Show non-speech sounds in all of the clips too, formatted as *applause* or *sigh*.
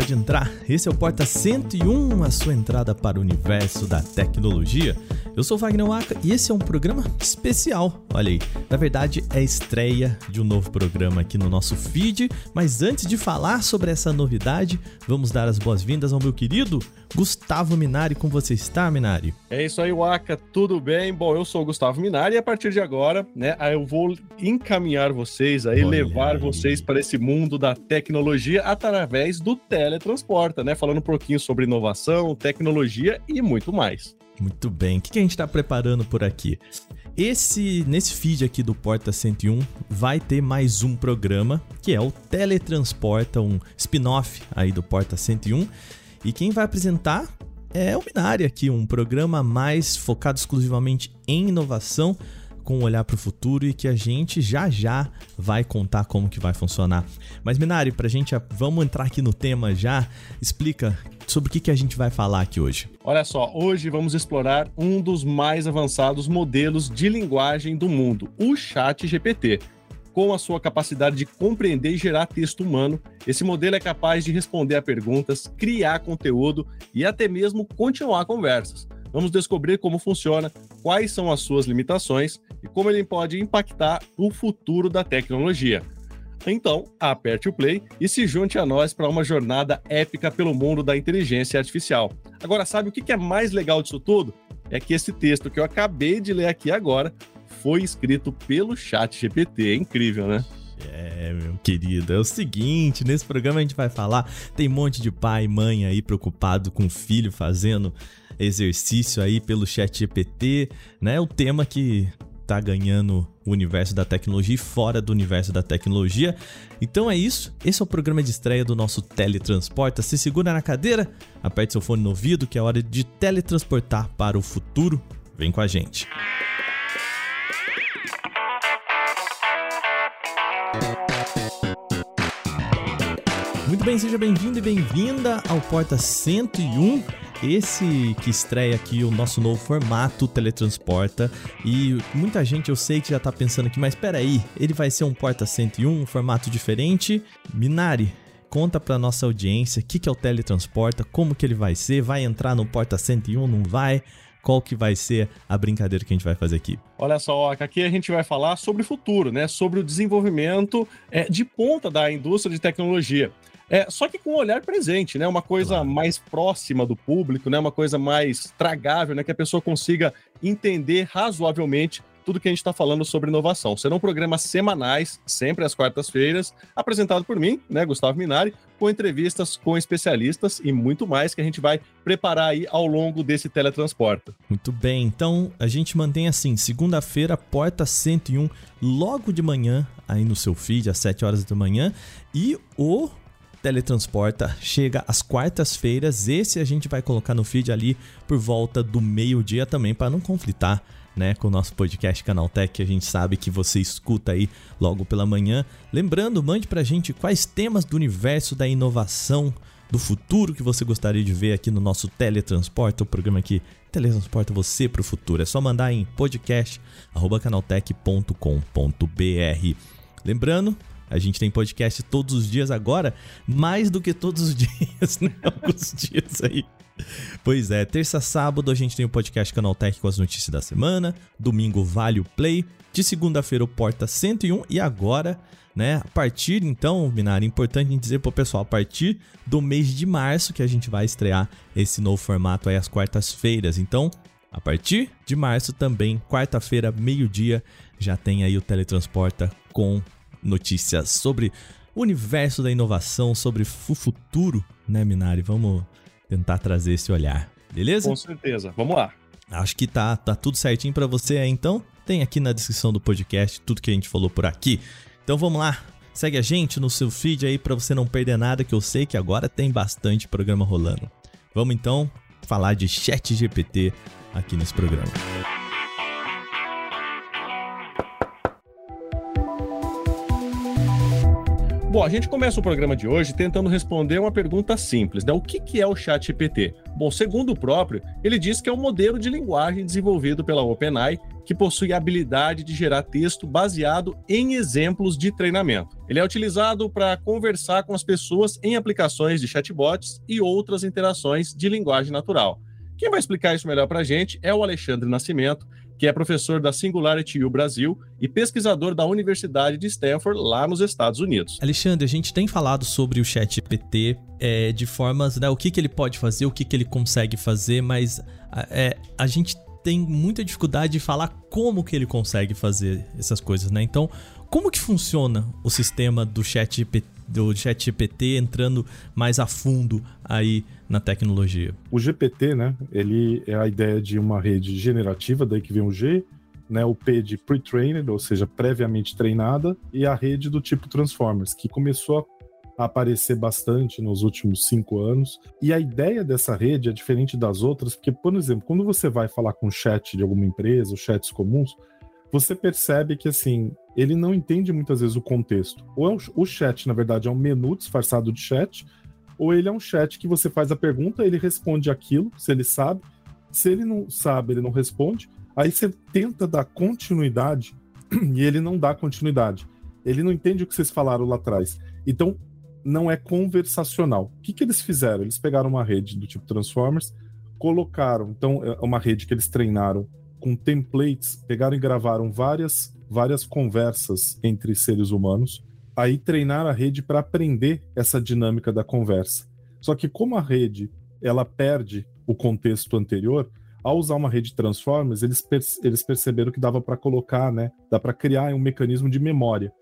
pode entrar. Esse é o Porta 101, a sua entrada para o universo da tecnologia. Eu sou Wagner Waka e esse é um programa especial. Olha aí, na verdade é estreia de um novo programa aqui no nosso feed, mas antes de falar sobre essa novidade, vamos dar as boas-vindas ao meu querido Gustavo Minari. Como você está, Minari? É isso aí, Waka, tudo bem? Bom, eu sou o Gustavo Minari e a partir de agora, né, eu vou encaminhar vocês aí, Olha levar aí. vocês para esse mundo da tecnologia através do Teletransporta, né? Falando um pouquinho sobre inovação, tecnologia e muito mais. Muito bem. O que a gente está preparando por aqui? Esse nesse feed aqui do Porta 101 vai ter mais um programa que é o Teletransporta, um spin-off aí do Porta 101. E quem vai apresentar é o Binário aqui, um programa mais focado exclusivamente em inovação com um olhar para o futuro e que a gente já já vai contar como que vai funcionar. Mas Minari, para a gente, vamos entrar aqui no tema já. Explica sobre o que, que a gente vai falar aqui hoje. Olha só, hoje vamos explorar um dos mais avançados modelos de linguagem do mundo, o Chat GPT. Com a sua capacidade de compreender e gerar texto humano, esse modelo é capaz de responder a perguntas, criar conteúdo e até mesmo continuar conversas. Vamos descobrir como funciona, quais são as suas limitações e como ele pode impactar o futuro da tecnologia. Então, aperte o play e se junte a nós para uma jornada épica pelo mundo da inteligência artificial. Agora, sabe o que é mais legal disso tudo? É que esse texto que eu acabei de ler aqui agora foi escrito pelo Chat GPT. É incrível, né? É, meu querido, é o seguinte, nesse programa a gente vai falar, tem um monte de pai e mãe aí preocupado com o filho fazendo exercício aí pelo chat GPT, né? O tema que tá ganhando o universo da tecnologia e fora do universo da tecnologia. Então é isso, esse é o programa de estreia do nosso Teletransporta. Se segura na cadeira, aperte seu fone no ouvido que é hora de teletransportar para o futuro. Vem com a gente. Muito bem, seja bem-vindo e bem-vinda ao Porta 101. Esse que estreia aqui o nosso novo formato Teletransporta. E muita gente eu sei que já tá pensando aqui, mas peraí, ele vai ser um Porta 101, um formato diferente? Minari, conta pra nossa audiência o que, que é o Teletransporta, como que ele vai ser, vai entrar no Porta 101, não vai? qual que vai ser a brincadeira que a gente vai fazer aqui? Olha só, aqui a gente vai falar sobre o futuro, né? Sobre o desenvolvimento é, de ponta da indústria de tecnologia. É, só que com um olhar presente, né? Uma coisa claro. mais próxima do público, né? Uma coisa mais tragável, né? Que a pessoa consiga entender razoavelmente tudo que a gente está falando sobre inovação. Serão programas semanais, sempre às quartas-feiras, apresentado por mim, né, Gustavo Minari, com entrevistas com especialistas e muito mais que a gente vai preparar aí ao longo desse teletransporte. Muito bem, então a gente mantém assim, segunda-feira, porta 101, logo de manhã, aí no seu feed, às 7 horas da manhã, e o Teletransporta chega às quartas-feiras. Esse a gente vai colocar no feed ali por volta do meio-dia também, para não conflitar né, com o nosso podcast Canaltech, que a gente sabe que você escuta aí logo pela manhã. Lembrando, mande pra gente quais temas do universo da inovação do futuro que você gostaria de ver aqui no nosso Teletransporta, o programa que teletransporta você para o futuro. É só mandar em podcast@canaltech.com.br. Lembrando, a gente tem podcast todos os dias agora, mais do que todos os *laughs* dias, né? Alguns dias aí. Pois é, terça, sábado a gente tem o podcast Canaltech com as notícias da semana, domingo Vale o Play, de segunda-feira o Porta 101 e agora, né, a partir então, Binário, importante a gente dizer pro pessoal, a partir do mês de março que a gente vai estrear esse novo formato aí às quartas-feiras. Então, a partir de março também, quarta-feira, meio-dia, já tem aí o Teletransporta com notícias sobre o universo da inovação, sobre o futuro, né, Minari? Vamos tentar trazer esse olhar, beleza? Com certeza, vamos lá. Acho que tá, tá tudo certinho para você aí, então. Tem aqui na descrição do podcast tudo que a gente falou por aqui. Então vamos lá, segue a gente no seu feed aí para você não perder nada, que eu sei que agora tem bastante programa rolando. Vamos então falar de Chat GPT aqui nesse programa. Bom, a gente começa o programa de hoje tentando responder uma pergunta simples, né? O que, que é o Chat GPT? Bom, segundo o próprio, ele diz que é um modelo de linguagem desenvolvido pela OpenAI que possui a habilidade de gerar texto baseado em exemplos de treinamento. Ele é utilizado para conversar com as pessoas em aplicações de chatbots e outras interações de linguagem natural. Quem vai explicar isso melhor para a gente é o Alexandre Nascimento, que é professor da Singularity U Brasil e pesquisador da Universidade de Stanford, lá nos Estados Unidos. Alexandre, a gente tem falado sobre o Chat GPT é, de formas, né, o que, que ele pode fazer, o que, que ele consegue fazer, mas é, a gente tem muita dificuldade de falar como que ele consegue fazer essas coisas, né? Então, como que funciona o sistema do Chat GPT, do Chat GPT entrando mais a fundo aí na tecnologia? O GPT, né? Ele é a ideia de uma rede generativa, daí que vem o G, né, o P de pre-trained, ou seja, previamente treinada, e a rede do tipo Transformers, que começou a aparecer bastante nos últimos cinco anos. E a ideia dessa rede é diferente das outras, porque, por exemplo, quando você vai falar com o chat de alguma empresa, os chats comuns, você percebe que assim ele não entende muitas vezes o contexto. Ou é um, o chat, na verdade, é um menu disfarçado de chat, ou ele é um chat que você faz a pergunta, ele responde aquilo, se ele sabe. Se ele não sabe, ele não responde. Aí você tenta dar continuidade *clears throat* e ele não dá continuidade. Ele não entende o que vocês falaram lá atrás. Então, não é conversacional. O que, que eles fizeram? Eles pegaram uma rede do tipo Transformers, colocaram, então, é uma rede que eles treinaram com templates, pegaram e gravaram várias, várias conversas entre seres humanos aí treinar a rede para aprender essa dinâmica da conversa. Só que como a rede ela perde o contexto anterior, ao usar uma rede Transformers, eles, eles perceberam que dava para colocar, né? Dá para criar um mecanismo de memória.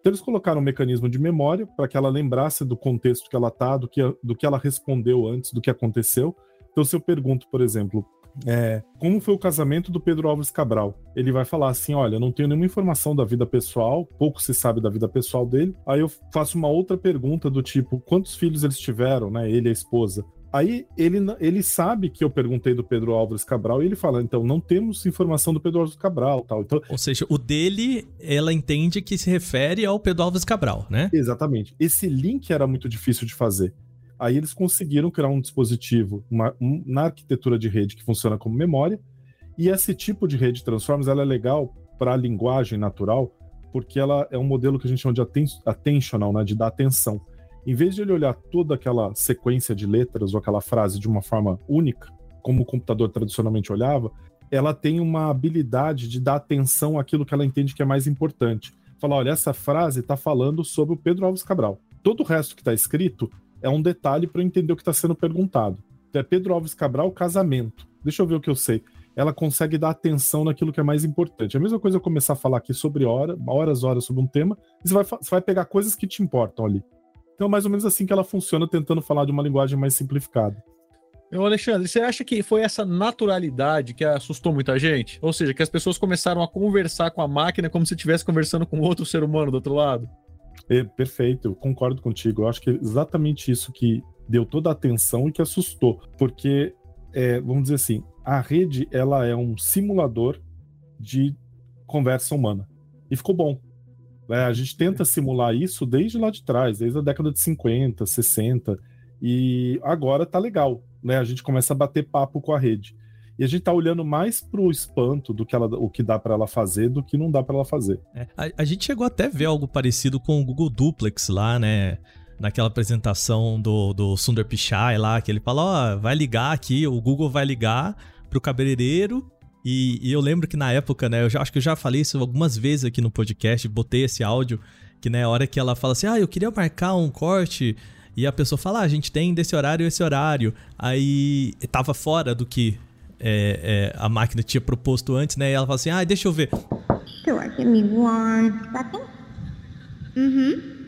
Então eles colocaram um mecanismo de memória para que ela lembrasse do contexto que ela tá, do que, do que ela respondeu antes, do que aconteceu. Então se eu pergunto, por exemplo, é, como foi o casamento do Pedro Alves Cabral? Ele vai falar assim: olha, não tenho nenhuma informação da vida pessoal, pouco se sabe da vida pessoal dele. Aí eu faço uma outra pergunta do tipo: quantos filhos eles tiveram, né? Ele e a esposa. Aí ele, ele sabe que eu perguntei do Pedro Álvares Cabral e ele fala, então, não temos informação do Pedro Álvares Cabral tal. Então, Ou seja, o dele, ela entende que se refere ao Pedro Álvares Cabral, né? Exatamente. Esse link era muito difícil de fazer. Aí eles conseguiram criar um dispositivo uma, um, na arquitetura de rede que funciona como memória. E esse tipo de rede Transformers ela é legal para a linguagem natural, porque ela é um modelo que a gente chama de atten attentional, né, de dar atenção. Em vez de ele olhar toda aquela sequência de letras ou aquela frase de uma forma única, como o computador tradicionalmente olhava, ela tem uma habilidade de dar atenção àquilo que ela entende que é mais importante. Falar, olha, essa frase está falando sobre o Pedro Alves Cabral. Todo o resto que está escrito é um detalhe para eu entender o que está sendo perguntado. É Pedro Alves Cabral, casamento. Deixa eu ver o que eu sei. Ela consegue dar atenção naquilo que é mais importante. A mesma coisa eu começar a falar aqui sobre hora, horas, horas sobre um tema, e você vai, você vai pegar coisas que te importam ali. Então, é mais ou menos assim que ela funciona, tentando falar de uma linguagem mais simplificada. Meu Alexandre, você acha que foi essa naturalidade que assustou muita gente? Ou seja, que as pessoas começaram a conversar com a máquina como se estivesse conversando com outro ser humano do outro lado? É, perfeito, concordo contigo. Eu acho que é exatamente isso que deu toda a atenção e que assustou, porque é, vamos dizer assim, a rede ela é um simulador de conversa humana e ficou bom. É, a gente tenta simular isso desde lá de trás, desde a década de 50, 60 e agora tá legal, né? A gente começa a bater papo com a rede. E a gente tá olhando mais pro espanto do que ela, o que dá para ela fazer do que não dá para ela fazer. É, a, a, gente chegou até a ver algo parecido com o Google Duplex lá, né? Naquela apresentação do, do Sundar Pichai lá, que ele fala, ó, oh, vai ligar aqui, o Google vai ligar pro cabeleireiro e, e, eu lembro que na época, né, eu já, acho que eu já falei isso algumas vezes aqui no podcast, botei esse áudio, que né, hora que ela fala assim, ah, eu queria marcar um corte, e a pessoa fala, ah, a gente tem desse horário esse horário, aí tava fora do que é, é, a máquina tinha proposto antes, né? E ela fala assim: ah, deixa eu ver. Sure, give me one second. Uhum.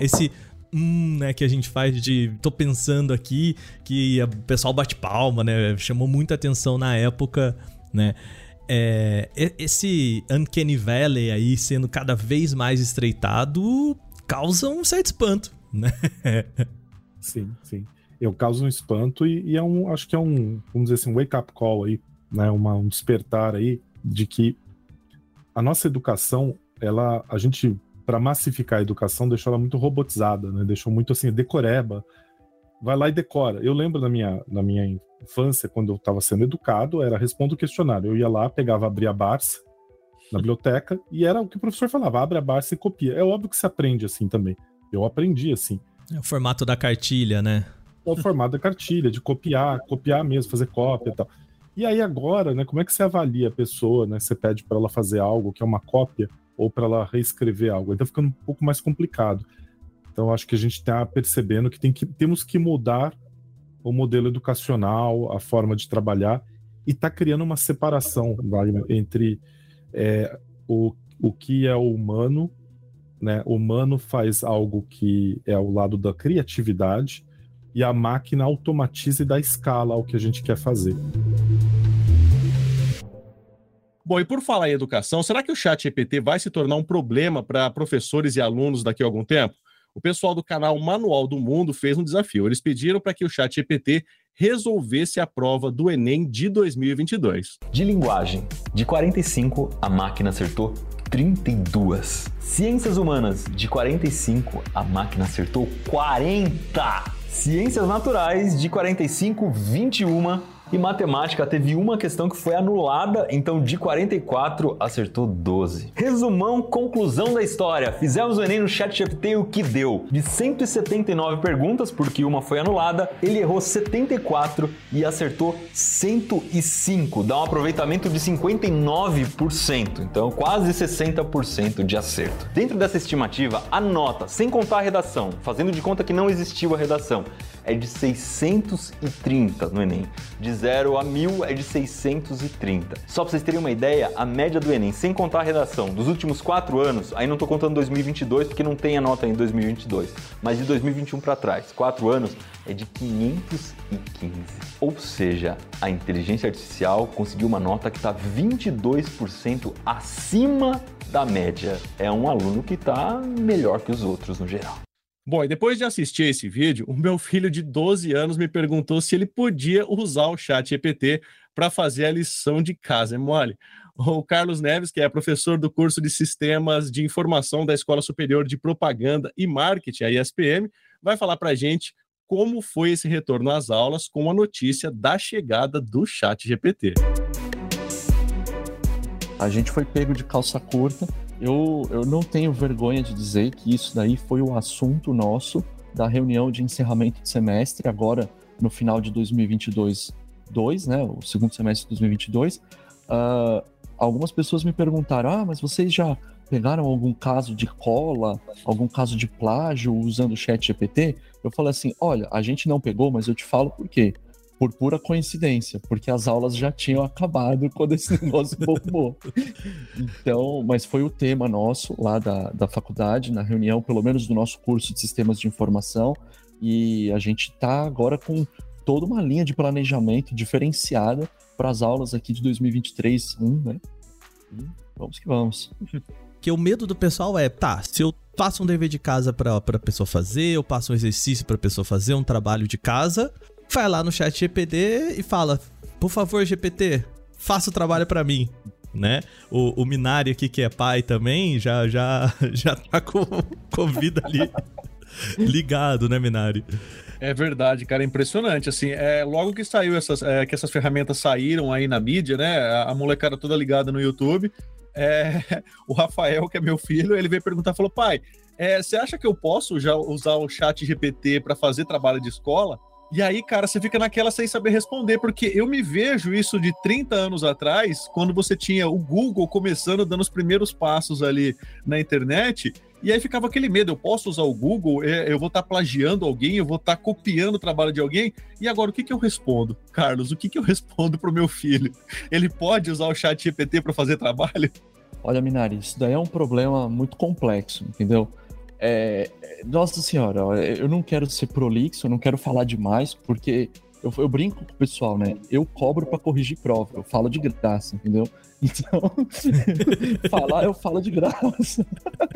Esse hum, né, que a gente faz de tô pensando aqui, que o pessoal bate palma, né? Chamou muita atenção na época, né? É, esse Uncanny Valley aí sendo cada vez mais estreitado causa um certo espanto, né? *laughs* Sim, sim eu causo um espanto e, e, é um, acho que é um, vamos dizer assim, um wake-up call aí, né, uma, um despertar aí de que a nossa educação, ela, a gente, para massificar a educação, deixou ela muito robotizada, né, deixou muito assim, decoreba, vai lá e decora. Eu lembro na minha, na minha infância, quando eu estava sendo educado, era responda o questionário. Eu ia lá, pegava, abria a Barça na biblioteca e era o que o professor falava, abre a Barça e copia. É óbvio que se aprende assim também. Eu aprendi assim. É o formato da cartilha, né? É o formato da cartilha, de copiar, copiar mesmo, fazer cópia e tal. E aí agora, né, como é que você avalia a pessoa, né? Você pede para ela fazer algo que é uma cópia ou para ela reescrever algo. Então fica um pouco mais complicado. Então acho que a gente está percebendo que, tem que temos que mudar o modelo educacional, a forma de trabalhar e está criando uma separação Wagner, entre é, o, o que é o humano, né? O humano faz algo que é ao lado da criatividade e a máquina automatiza e dá escala ao que a gente quer fazer. Bom, e por falar em educação, será que o chat GPT vai se tornar um problema para professores e alunos daqui a algum tempo? O pessoal do canal Manual do Mundo fez um desafio. Eles pediram para que o chat GPT resolvesse a prova do Enem de 2022. De linguagem, de 45, a máquina acertou 32. Ciências humanas, de 45, a máquina acertou 40. Ciências naturais, de 45, 21 e matemática teve uma questão que foi anulada, então de 44 acertou 12. Resumão, conclusão da história. Fizemos o Enem no chat GPT e o que deu? De 179 perguntas, porque uma foi anulada, ele errou 74 e acertou 105. Dá um aproveitamento de 59%, então quase 60% de acerto. Dentro dessa estimativa, a nota, sem contar a redação, fazendo de conta que não existiu a redação, é de 630 no Enem. De 0 a 1000 é de 630. Só para vocês terem uma ideia, a média do Enem, sem contar a redação, dos últimos 4 anos, aí não estou contando 2022 porque não tem a nota em 2022, mas de 2021 para trás, 4 anos, é de 515. Ou seja, a inteligência artificial conseguiu uma nota que está 22% acima da média. É um aluno que está melhor que os outros no geral. Bom, e depois de assistir esse vídeo, o meu filho de 12 anos me perguntou se ele podia usar o chat GPT para fazer a lição de casa. É mole? O Carlos Neves, que é professor do curso de Sistemas de Informação da Escola Superior de Propaganda e Marketing, a ISPM, vai falar para a gente como foi esse retorno às aulas com a notícia da chegada do chat GPT. A gente foi pego de calça curta eu, eu não tenho vergonha de dizer que isso daí foi o assunto nosso da reunião de encerramento de semestre, agora no final de 2022, 2, né, o segundo semestre de 2022. Uh, ah, algumas pessoas me perguntaram: ah, mas vocês já pegaram algum caso de cola, algum caso de plágio usando o chat GPT? Eu falei assim: olha, a gente não pegou, mas eu te falo por quê por pura coincidência, porque as aulas já tinham acabado quando esse *laughs* negócio bombou. Então, mas foi o tema nosso lá da, da faculdade, na reunião, pelo menos do nosso curso de sistemas de informação, e a gente está agora com toda uma linha de planejamento diferenciada para as aulas aqui de 2023 1, né? Vamos que vamos. Que o medo do pessoal é, tá, se eu passo um dever de casa para a pessoa fazer, eu passo um exercício para a pessoa fazer, um trabalho de casa, vai lá no chat GPT e fala: por favor, GPT, faça o trabalho para mim. Né? O, o Minari aqui, que é pai também, já, já, *laughs* já tá com, com vida ali *laughs* ligado, né, Minari? É verdade, cara, é impressionante. Assim, é, logo que saiu essas, é, que essas ferramentas saíram aí na mídia, né? A, a molecada toda ligada no YouTube. É, *laughs* o Rafael, que é meu filho, ele veio perguntar, falou, pai, é, você acha que eu posso já usar o chat GPT para fazer trabalho de escola? E aí, cara, você fica naquela sem saber responder, porque eu me vejo isso de 30 anos atrás, quando você tinha o Google começando, dando os primeiros passos ali na internet, e aí ficava aquele medo: eu posso usar o Google, é, eu vou estar tá plagiando alguém, eu vou estar tá copiando o trabalho de alguém. E agora, o que, que eu respondo? Carlos, o que, que eu *laughs* respondo pro meu filho? Ele pode usar o chat GPT para fazer trabalho? Olha, Minari, isso daí é um problema muito complexo, entendeu? É, nossa senhora, eu não quero ser prolixo, eu não quero falar demais, porque eu, eu brinco com o pessoal, né? Eu cobro para corrigir prova, eu falo de graça, entendeu? *laughs* Então, *laughs* falar eu falo de graça.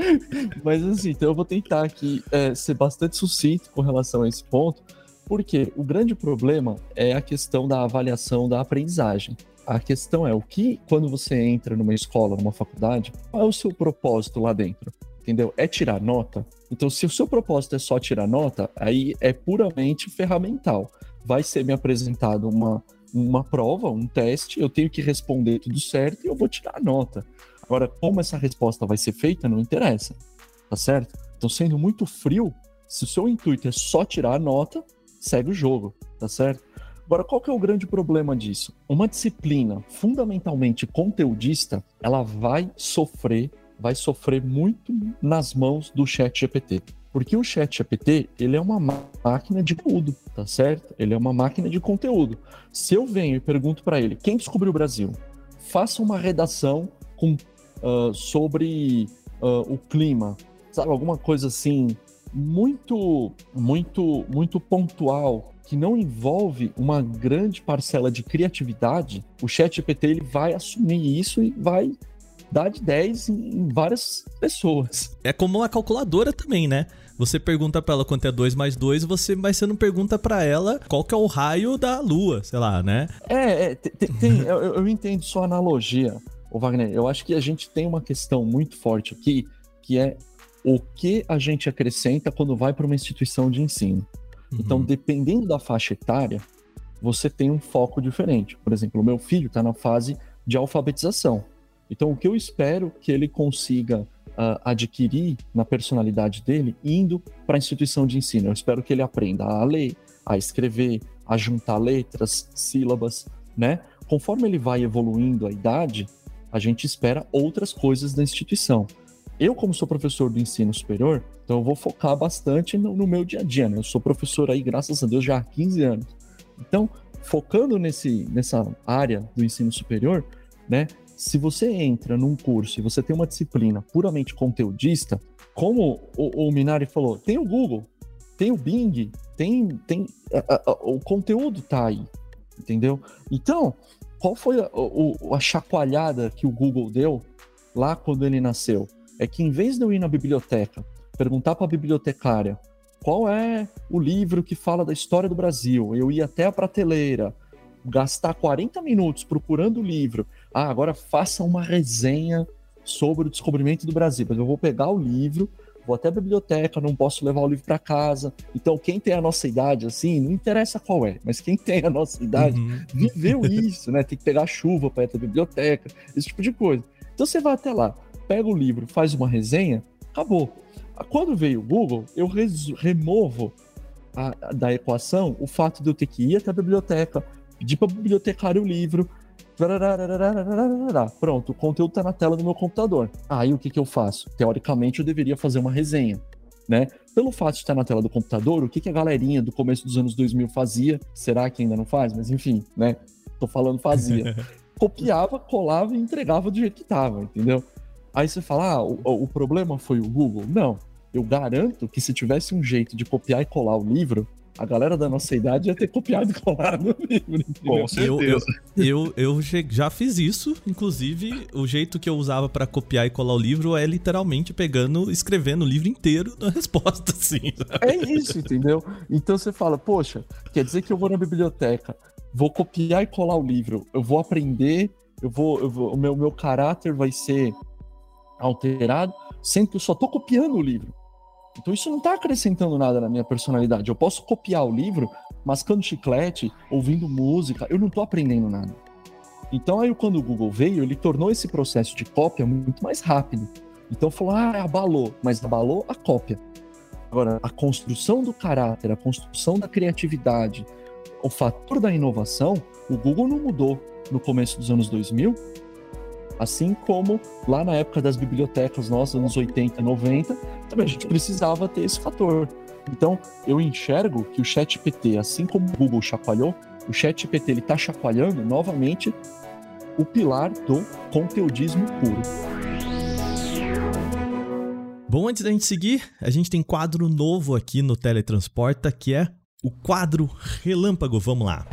*laughs* Mas assim, então eu vou tentar aqui é, ser bastante sucinto com relação a esse ponto, porque o grande problema é a questão da avaliação da aprendizagem. A questão é o que, quando você entra numa escola, numa faculdade, qual é o seu propósito lá dentro? Entendeu? É tirar nota. Então, se o seu propósito é só tirar nota, aí é puramente ferramental. vai ser me apresentado uma, uma prova, um teste, eu tenho que responder tudo certo e eu vou tirar nota. Agora, como essa resposta vai ser feita, não interessa, tá certo? Então, sendo muito frio, se o seu intuito é só tirar a nota, segue o jogo, tá certo? Agora, qual que é o grande problema disso? Uma disciplina fundamentalmente conteudista, ela vai sofrer, vai sofrer muito nas mãos do chat GPT. Porque o chat GPT, ele é uma máquina de conteúdo, tá certo? Ele é uma máquina de conteúdo. Se eu venho e pergunto para ele, quem descobriu o Brasil? Faça uma redação com, uh, sobre uh, o clima, sabe? Alguma coisa assim, muito, muito, muito pontual, que não envolve uma grande parcela de criatividade, o chat GPT ele vai assumir isso e vai dar de 10 em várias pessoas. É como uma calculadora também, né? Você pergunta para ela quanto é 2 mais 2, você, mas você não pergunta para ela qual que é o raio da lua, sei lá, né? É, é tem, tem eu, eu, entendo sua analogia, o Wagner. Eu acho que a gente tem uma questão muito forte aqui, que é o que a gente acrescenta quando vai para uma instituição de ensino. Uhum. Então, dependendo da faixa etária, você tem um foco diferente. Por exemplo, o meu filho está na fase de alfabetização. Então, o que eu espero que ele consiga uh, adquirir na personalidade dele indo para a instituição de ensino? Eu espero que ele aprenda a ler, a escrever, a juntar letras, sílabas, né? Conforme ele vai evoluindo a idade, a gente espera outras coisas da instituição. Eu, como sou professor do ensino superior, então eu vou focar bastante no, no, meu dia a dia, né? Eu sou professor aí, graças a Deus, já há 15 anos. Então, focando nesse, nessa área do ensino superior, né? Se você entra num curso e você tem uma disciplina puramente conteudista, como o, o Minari falou, tem o Google, tem o Bing, tem, tem a, a, o conteúdo tá aí, entendeu? Então, qual foi a, a chacoalhada que o Google deu lá quando ele nasceu? é que em vez de eu ir na biblioteca, perguntar para a bibliotecária qual é o livro que fala da história do Brasil, eu ir até a prateleira, gastar 40 minutos procurando o livro, ah, agora faça uma resenha sobre o descobrimento do Brasil, mas eu vou pegar o livro, vou até a biblioteca, não posso levar o livro para casa. Então, quem tem a nossa idade, assim, não interessa qual é, mas quem tem a nossa idade uhum. viveu *laughs* isso, né? Tem que pegar chuva para ir até a biblioteca, esse tipo de coisa. Então, você vai até lá pega o livro, faz uma resenha, acabou. Quando veio o Google, eu removo a, a, da equação o fato de eu ter que ir até a biblioteca, pedir para bibliotecário o livro, Pronto, o conteúdo está na tela do meu computador. Aí o que, que eu faço? Teoricamente, eu deveria fazer uma resenha. Né? Pelo fato de estar na tela do computador, o que, que a galerinha do começo dos anos 2000 fazia? Será que ainda não faz? Mas enfim, né? Tô falando fazia. Copiava, colava e entregava do jeito que estava, entendeu? Aí você fala, ah, o, o problema foi o Google. Não. Eu garanto que se tivesse um jeito de copiar e colar o livro, a galera da nossa idade ia ter copiado e colado no livro. Com certeza. Eu, eu, eu, já fiz isso. Inclusive, o jeito que eu usava para copiar e colar o livro é literalmente pegando, escrevendo o livro inteiro na resposta, *laughs* assim. É isso, entendeu? Então você fala, poxa, quer dizer que eu vou na biblioteca, vou copiar e colar o livro, eu vou aprender, eu vou, eu vou o meu, meu caráter vai ser alterado, sendo que eu só estou copiando o livro. Então isso não está acrescentando nada na minha personalidade. Eu posso copiar o livro, mascando chiclete, ouvindo música, eu não estou aprendendo nada. Então aí quando o Google veio, ele tornou esse processo de cópia muito mais rápido. Então falou, ah, abalou, mas abalou a cópia. Agora, a construção do caráter, a construção da criatividade, o fator da inovação, o Google não mudou no começo dos anos 2000 Assim como lá na época das bibliotecas nossas, anos 80, 90, também a gente precisava ter esse fator. Então, eu enxergo que o ChatGPT, assim como o Google chacoalhou, o ChatGPT ele está chacoalhando novamente o pilar do conteudismo puro. Bom, antes da gente seguir, a gente tem quadro novo aqui no Teletransporta, que é o quadro Relâmpago. Vamos lá.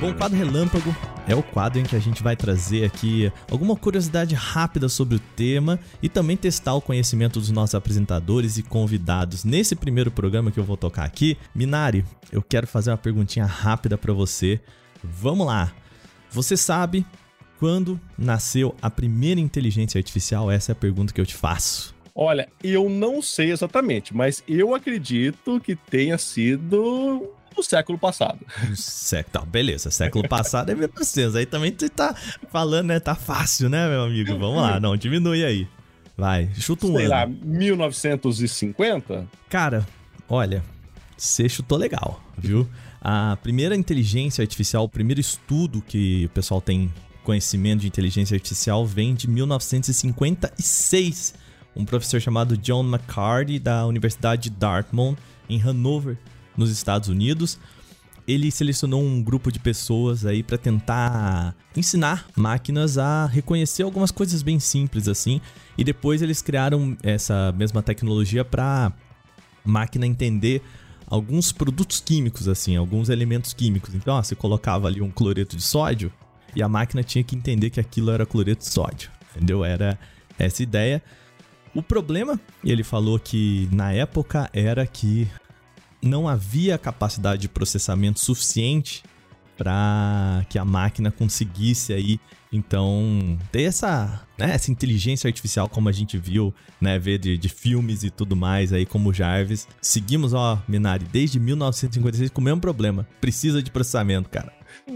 Bom, o quadro Relâmpago é o quadro em que a gente vai trazer aqui alguma curiosidade rápida sobre o tema e também testar o conhecimento dos nossos apresentadores e convidados. Nesse primeiro programa que eu vou tocar aqui, Minari, eu quero fazer uma perguntinha rápida para você. Vamos lá. Você sabe quando nasceu a primeira inteligência artificial? Essa é a pergunta que eu te faço. Olha, eu não sei exatamente, mas eu acredito que tenha sido no século passado. Século, tá, beleza. Século passado é 1900. Aí também tu tá falando, né? Tá fácil, né, meu amigo? Vamos lá, não, diminui aí. Vai, chuta um Sei ano. lá, 1950? Cara, olha, você chutou legal, viu? A primeira inteligência artificial, o primeiro estudo que o pessoal tem conhecimento de inteligência artificial vem de 1956. Um professor chamado John McCarthy, da Universidade de Dartmouth, em Hanover, nos Estados Unidos. Ele selecionou um grupo de pessoas aí para tentar ensinar máquinas a reconhecer algumas coisas bem simples assim, e depois eles criaram essa mesma tecnologia para máquina entender alguns produtos químicos, assim, alguns elementos químicos. Então, ó, você colocava ali um cloreto de sódio e a máquina tinha que entender que aquilo era cloreto de sódio, entendeu? Era essa ideia. O problema, ele falou que na época era que não havia capacidade de processamento suficiente para que a máquina conseguisse aí então ter essa, né, essa inteligência artificial como a gente viu, né, ver de, de filmes e tudo mais aí como o Jarvis. Seguimos, ó, Minari, desde 1956 com o mesmo problema. Precisa de processamento, cara.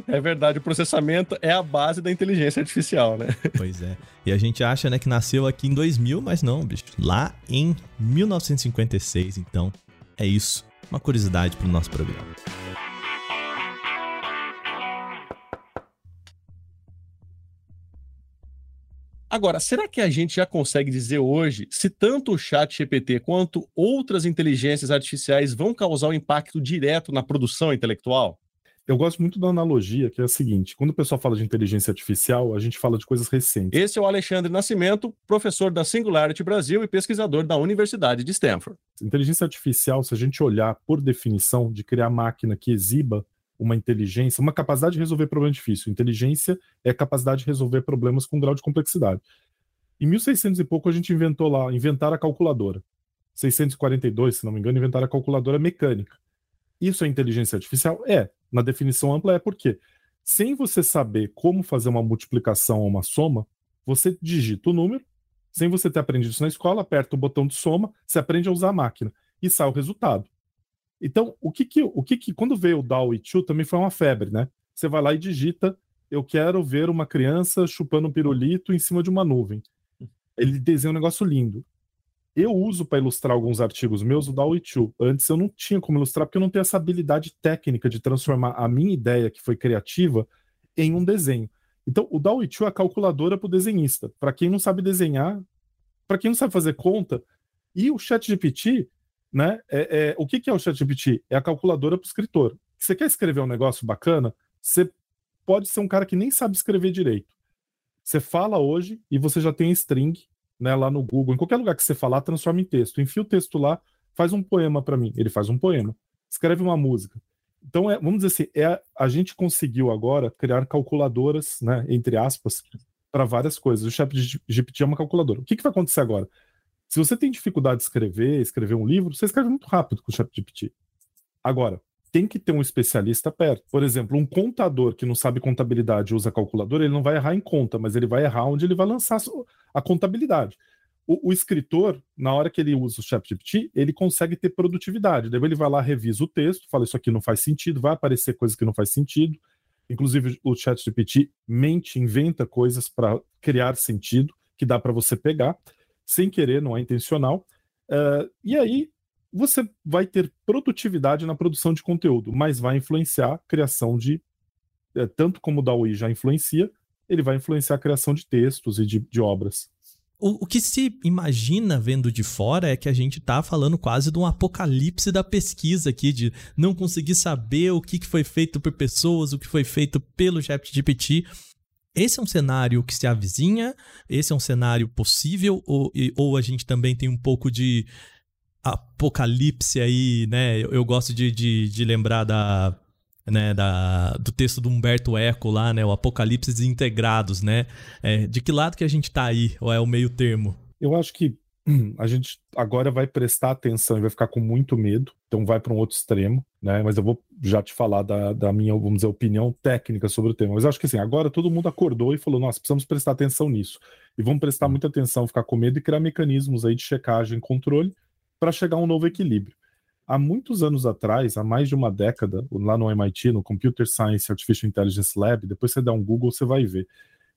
É verdade, o processamento é a base da inteligência artificial, né? *laughs* Pois é. E a gente acha, né, que nasceu aqui em 2000, mas não, bicho. Lá em 1956, então é isso. Uma curiosidade pro nosso programa. Agora, será que a gente já consegue dizer hoje se tanto o chat GPT quanto outras inteligências artificiais vão causar um impacto direto na produção intelectual? Eu gosto muito da analogia, que é a seguinte: quando o pessoal fala de inteligência artificial, a gente fala de coisas recentes. Esse é o Alexandre Nascimento, professor da Singularity Brasil e pesquisador da Universidade de Stanford. Inteligência artificial, se a gente olhar por definição de criar máquina que exiba uma inteligência, uma capacidade de resolver problema difícil. Inteligência é a capacidade de resolver problemas com grau de complexidade. Em 1600 e pouco a gente inventou lá, inventaram a calculadora. 642, se não me engano, inventaram a calculadora mecânica. Isso é inteligência artificial? É. Na definição ampla é porque sem você saber como fazer uma multiplicação ou uma soma, você digita o número, sem você ter aprendido isso na escola, aperta o botão de soma, você aprende a usar a máquina e sai o resultado. Então, o que que, o que que quando veio o DAO e Chu também foi uma febre, né? Você vai lá e digita, eu quero ver uma criança chupando um pirulito em cima de uma nuvem. Ele desenha um negócio lindo. Eu uso para ilustrar alguns artigos meus o Chu. Antes eu não tinha como ilustrar porque eu não tenho essa habilidade técnica de transformar a minha ideia que foi criativa em um desenho. Então, o Chu é a calculadora para o desenhista. Para quem não sabe desenhar, para quem não sabe fazer conta, e o ChatGPT né? É, é, o que, que é o ChatGPT? É a calculadora para o escritor. Você quer escrever um negócio bacana? Você pode ser um cara que nem sabe escrever direito. Você fala hoje e você já tem string né, lá no Google. Em qualquer lugar que você falar, transforma em texto. Enfia o texto lá, faz um poema para mim. Ele faz um poema. Escreve uma música. Então, é, vamos dizer assim, é, a gente conseguiu agora criar calculadoras, né, entre aspas, para várias coisas. O ChatGPT é uma calculadora. O que, que vai acontecer agora? Se você tem dificuldade de escrever, escrever um livro, você escreve muito rápido com o ChatGPT. Agora, tem que ter um especialista perto. Por exemplo, um contador que não sabe contabilidade usa calculadora, ele não vai errar em conta, mas ele vai errar onde ele vai lançar a contabilidade. O, o escritor, na hora que ele usa o ChatGPT, ele consegue ter produtividade. Daí ele vai lá, revisa o texto, fala isso aqui não faz sentido, vai aparecer coisas que não faz sentido. Inclusive, o ChatGPT mente, inventa coisas para criar sentido que dá para você pegar sem querer, não é intencional. Uh, e aí você vai ter produtividade na produção de conteúdo, mas vai influenciar a criação de, é, tanto como o DAWI já influencia, ele vai influenciar a criação de textos e de, de obras. O, o, que se imagina vendo de fora é que a gente tá falando quase de um apocalipse da pesquisa aqui, de não conseguir saber o que, que foi feito por pessoas, o que foi feito pelo ChatGPT. Esse é um cenário que se avizinha? Esse é um cenário possível? Ou, ou a gente também tem um pouco de apocalipse aí, né? Eu, eu gosto de, de, de, lembrar da, né, da, do texto do Humberto Eco lá, né? O Apocalipse Integrados, né? É, de que lado que a gente tá aí? Ou é o meio termo? Eu acho que hum, *clears throat* a gente agora vai prestar atenção e vai ficar com muito medo, então vai para um outro extremo, né? Mas eu vou já te falar da, da, minha, vamos dizer, opinião técnica sobre o tema. Mas acho que assim, agora todo mundo acordou e falou: nossa, precisamos prestar atenção nisso. E vamos prestar muita atenção, ficar com medo e criar mecanismos aí de checagem e controle para chegar a um novo equilíbrio. Há muitos anos atrás, há mais de uma década, lá no MIT, no Computer Science Artificial Intelligence Lab, depois você dá um Google, você vai ver.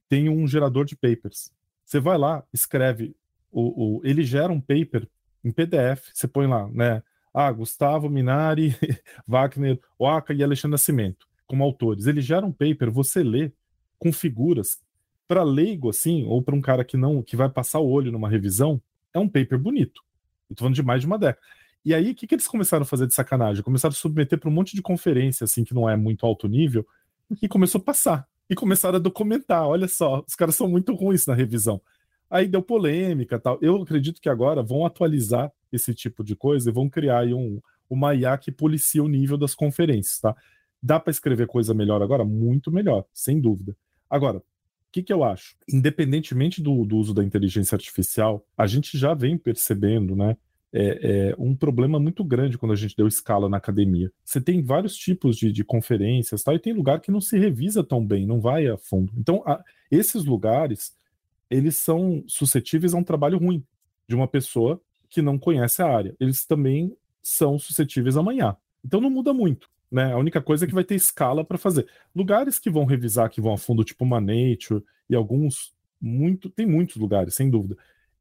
Tem um gerador de papers. Você vai lá, escreve, o, o ele gera um paper em PDF, você põe lá, né? Ah, Gustavo Minari, *laughs* Wagner, Oaka e Alexandre Nascimento, como autores. Ele gera um paper, você lê com figuras. Para leigo, assim, ou para um cara que não, que vai passar o olho numa revisão, é um paper bonito. Estou falando de mais de uma década. E aí, o que, que eles começaram a fazer de sacanagem? Começaram a submeter para um monte de conferência, assim, que não é muito alto nível, e começou a passar. E começaram a documentar. Olha só, os caras são muito ruins na revisão. Aí deu polêmica tal. Eu acredito que agora vão atualizar esse tipo de coisa e vão criar aí um, uma IA que policia o nível das conferências, tá? Dá para escrever coisa melhor agora? Muito melhor, sem dúvida. Agora, que, que eu acho? Independentemente do, do uso da inteligência artificial, a gente já vem percebendo, né? é, é, um problema muito grande quando a gente deu escala na academia. Você tem vários tipos de, de conferências tal, e tem lugar que não se revisa tão bem, não vai a fundo. Então, a, esses lugares, eles são suscetíveis a um trabalho ruim de uma pessoa que não conhece a área. Eles também são suscetíveis amanhã. Então não muda muito. Né? A única coisa é que vai ter escala para fazer. Lugares que vão revisar, que vão a fundo, tipo uma Nature, e alguns, muito, tem muitos lugares, sem dúvida.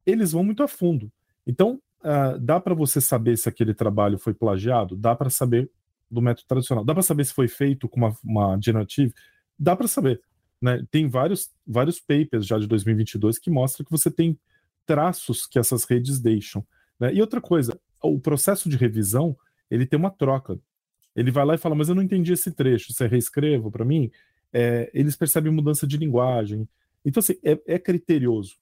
Eles vão muito a fundo. Então, uh, dá para você saber se aquele trabalho foi plagiado? Dá para saber do método tradicional. Dá para saber se foi feito com uma, uma generative? Dá para saber. Né? Tem vários, vários papers já de 2022 que mostram que você tem traços que essas redes deixam. Né? E outra coisa, o processo de revisão ele tem uma troca. Ele vai lá e fala, mas eu não entendi esse trecho, você reescrevo para mim? É, eles percebem mudança de linguagem. Então, assim, é, é criterioso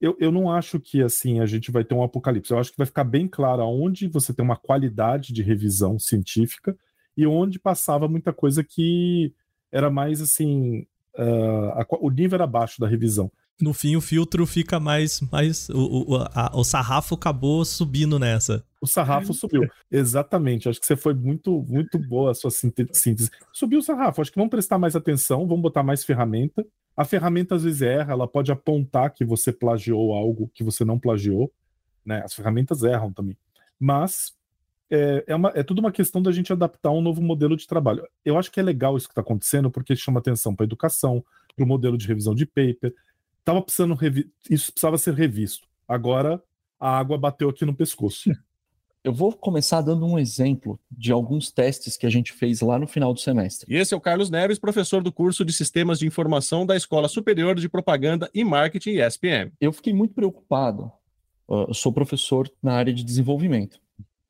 eu, eu não acho que assim a gente vai ter um apocalipse. Eu acho que vai ficar bem claro aonde você tem uma qualidade de revisão científica e onde passava muita coisa que era mais assim. Uh, a, o nível era abaixo da revisão. No fim, o filtro fica mais. mais o, o, a, o sarrafo acabou subindo nessa. O sarrafo subiu. Exatamente. Acho que você foi muito, muito boa a sua síntese. Subiu o sarrafo. Acho que vamos prestar mais atenção, vamos botar mais ferramenta a ferramenta às vezes erra, ela pode apontar que você plagiou algo que você não plagiou, né? As ferramentas erram também. Mas é, é, uma, é tudo uma questão da gente adaptar um novo modelo de trabalho. Eu acho que é legal isso que está acontecendo, porque chama atenção para a educação, para o modelo de revisão de paper. Tava precisando revi... Isso precisava ser revisto. Agora a água bateu aqui no pescoço. Eu vou começar dando um exemplo de alguns testes que a gente fez lá no final do semestre. E esse é o Carlos Neves, professor do curso de Sistemas de Informação da Escola Superior de Propaganda e Marketing ESPM. Eu fiquei muito preocupado. Eu sou professor na área de desenvolvimento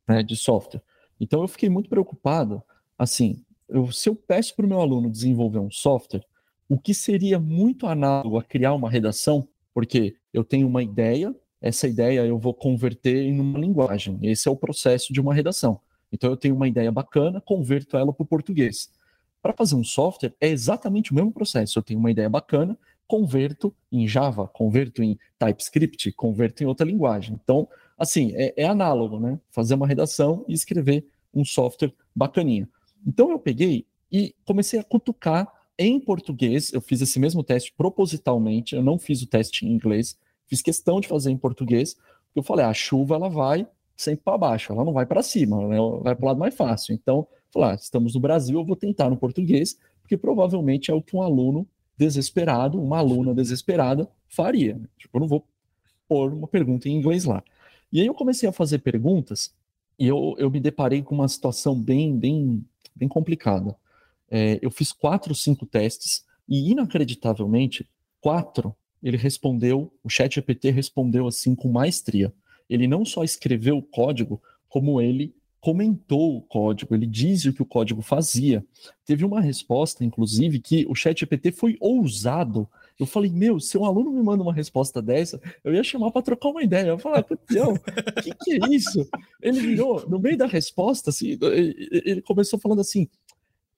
né, de software. Então eu fiquei muito preocupado. Assim, eu, se eu peço para o meu aluno desenvolver um software, o que seria muito análogo a criar uma redação, porque eu tenho uma ideia, essa ideia eu vou converter em uma linguagem. Esse é o processo de uma redação. Então eu tenho uma ideia bacana, converto ela para o português. Para fazer um software é exatamente o mesmo processo. Eu tenho uma ideia bacana, converto em Java, converto em TypeScript, converto em outra linguagem. Então, assim, é, é análogo, né? Fazer uma redação e escrever um software bacaninha. Então eu peguei e comecei a cutucar em português. Eu fiz esse mesmo teste propositalmente. Eu não fiz o teste em inglês Fiz questão de fazer em português, porque eu falei, a chuva ela vai sempre para baixo, ela não vai para cima, ela vai para o lado mais fácil. Então, falar, ah, estamos no Brasil, eu vou tentar no português, porque provavelmente é o que um aluno desesperado, uma aluna desesperada faria. Tipo, eu não vou pôr uma pergunta em inglês lá. E aí eu comecei a fazer perguntas e eu, eu me deparei com uma situação bem, bem, bem complicada. É, eu fiz quatro, cinco testes e, inacreditavelmente, quatro ele respondeu, o chat GPT respondeu assim com maestria. Ele não só escreveu o código, como ele comentou o código, ele disse o que o código fazia. Teve uma resposta, inclusive, que o chat GPT foi ousado. Eu falei, meu, se um aluno me manda uma resposta dessa, eu ia chamar para trocar uma ideia. Eu falei, campeão, o que, que é isso? Ele virou, no meio da resposta, assim, ele começou falando assim,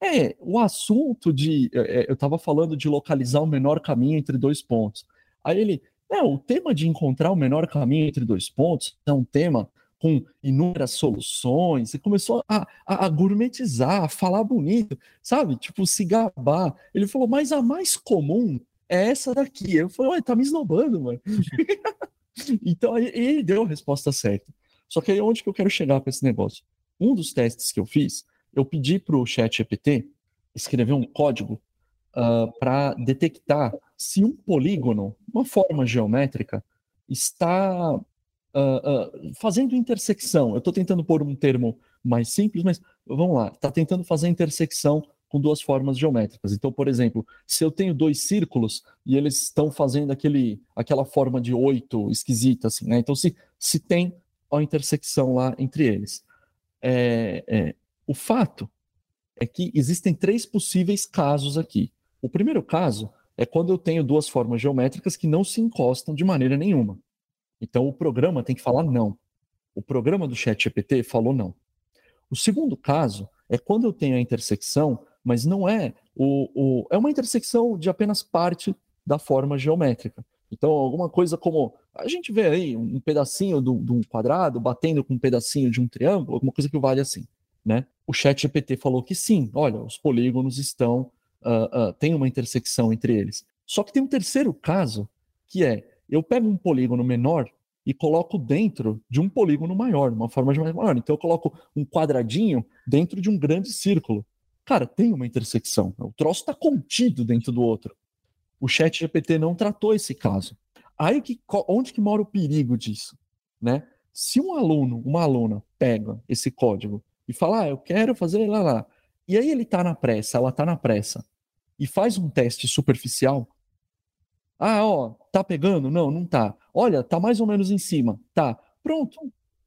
é, o assunto de. É, eu estava falando de localizar o menor caminho entre dois pontos. Aí ele, é, o tema de encontrar o menor caminho entre dois pontos é um tema com inúmeras soluções, e começou a, a, a, gourmetizar, a falar bonito, sabe? Tipo, se gabar. Ele falou, mas a mais comum é essa daqui. Eu falei, ué, tá me esnobando, mano. *laughs* então aí ele deu a resposta certa. Só que aí onde que eu quero chegar com esse negócio? Um dos testes que eu fiz, eu pedi pro chat GPT escrever um código uh, para detectar se um polígono, uma forma geométrica, está uh, uh, fazendo intersecção. Eu estou tentando pôr um termo mais simples, mas vamos lá, está tentando fazer intersecção com duas formas geométricas. Então, por exemplo, se eu tenho dois círculos e eles estão fazendo aquele, aquela forma de oito esquisita, assim, né? Então, se, se tem a intersecção lá entre eles. É, é, o fato é que existem três possíveis casos aqui. O primeiro caso é quando eu tenho duas formas geométricas que não se encostam de maneira nenhuma. Então, o programa tem que falar não. O programa do ChatGPT falou não. O segundo caso é quando eu tenho a intersecção, mas não é o, o, é uma intersecção de apenas parte da forma geométrica. Então, alguma coisa como a gente vê aí um pedacinho de um quadrado batendo com um pedacinho de um triângulo, alguma coisa que vale assim, né? O Chat GPT falou que sim, olha, os polígonos estão uh, uh, tem uma intersecção entre eles. Só que tem um terceiro caso, que é eu pego um polígono menor e coloco dentro de um polígono maior, uma forma de maior. Então eu coloco um quadradinho dentro de um grande círculo. Cara, tem uma intersecção. O troço está contido dentro do outro. O Chat GPT não tratou esse caso. Aí que, onde que mora o perigo disso, né? Se um aluno, uma aluna pega esse código e fala, ah, eu quero fazer lá lá, e aí ele está na pressa, ela está na pressa, e faz um teste superficial. Ah, ó, tá pegando? Não, não tá. Olha, tá mais ou menos em cima. Tá. Pronto.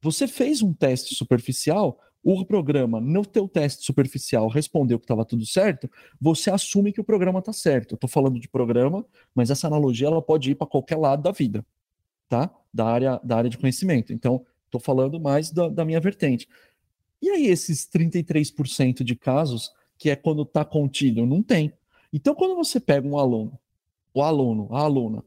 Você fez um teste superficial, o programa, no teu teste superficial, respondeu que estava tudo certo, você assume que o programa está certo. Eu estou falando de programa, mas essa analogia ela pode ir para qualquer lado da vida, tá? Da área, da área de conhecimento. Então, estou falando mais da, da minha vertente. E aí, esses 33% de casos, que é quando está contido, não tem. Então, quando você pega um aluno, o aluno, a aluna,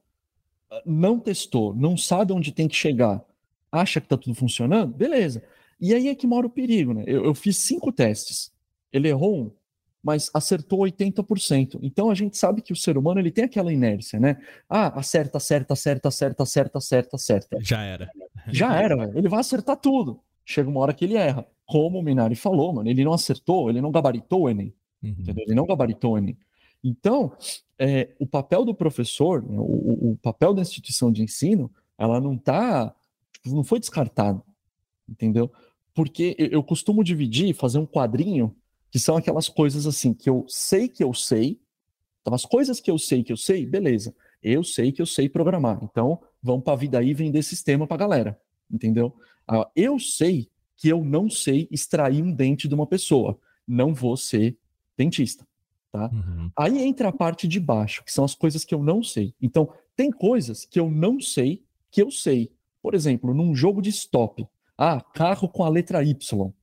ah, não testou, não sabe onde tem que chegar, acha que está tudo funcionando, beleza. E aí é que mora o perigo, né? Eu, eu fiz cinco testes, ele errou um, mas acertou 80%. Então a gente sabe que o ser humano ele tem aquela inércia, né? Ah, acerta, acerta, acerta, acerta, acerta, acerta, acerta. Já era. Já era, velho. Ele vai acertar tudo. Chega uma hora que ele erra como o Minari falou, mano, ele não acertou, ele não gabaritou o Enem. Uhum. Ele não gabaritou o Enem. Então, é, o papel do professor, né, o, o, papel da instituição de ensino, ela não tá, tipo, não foi descartado, entendeu? Porque eu, eu costumo dividir, fazer um quadrinho, que são aquelas coisas assim, que eu sei que eu sei, então as coisas que eu sei que eu sei, beleza, eu sei que eu sei programar, então vamos para a vida aí vender sistema para galera, entendeu? Ah, eu sei que eu não sei extrair um dente de uma pessoa. Não vou ser dentista. Tá? Uhum. Aí entra a parte de baixo, que são as coisas que eu não sei. Então, tem coisas que eu não sei que eu sei. Por exemplo, num jogo de stop. Ah, carro com a letra Y.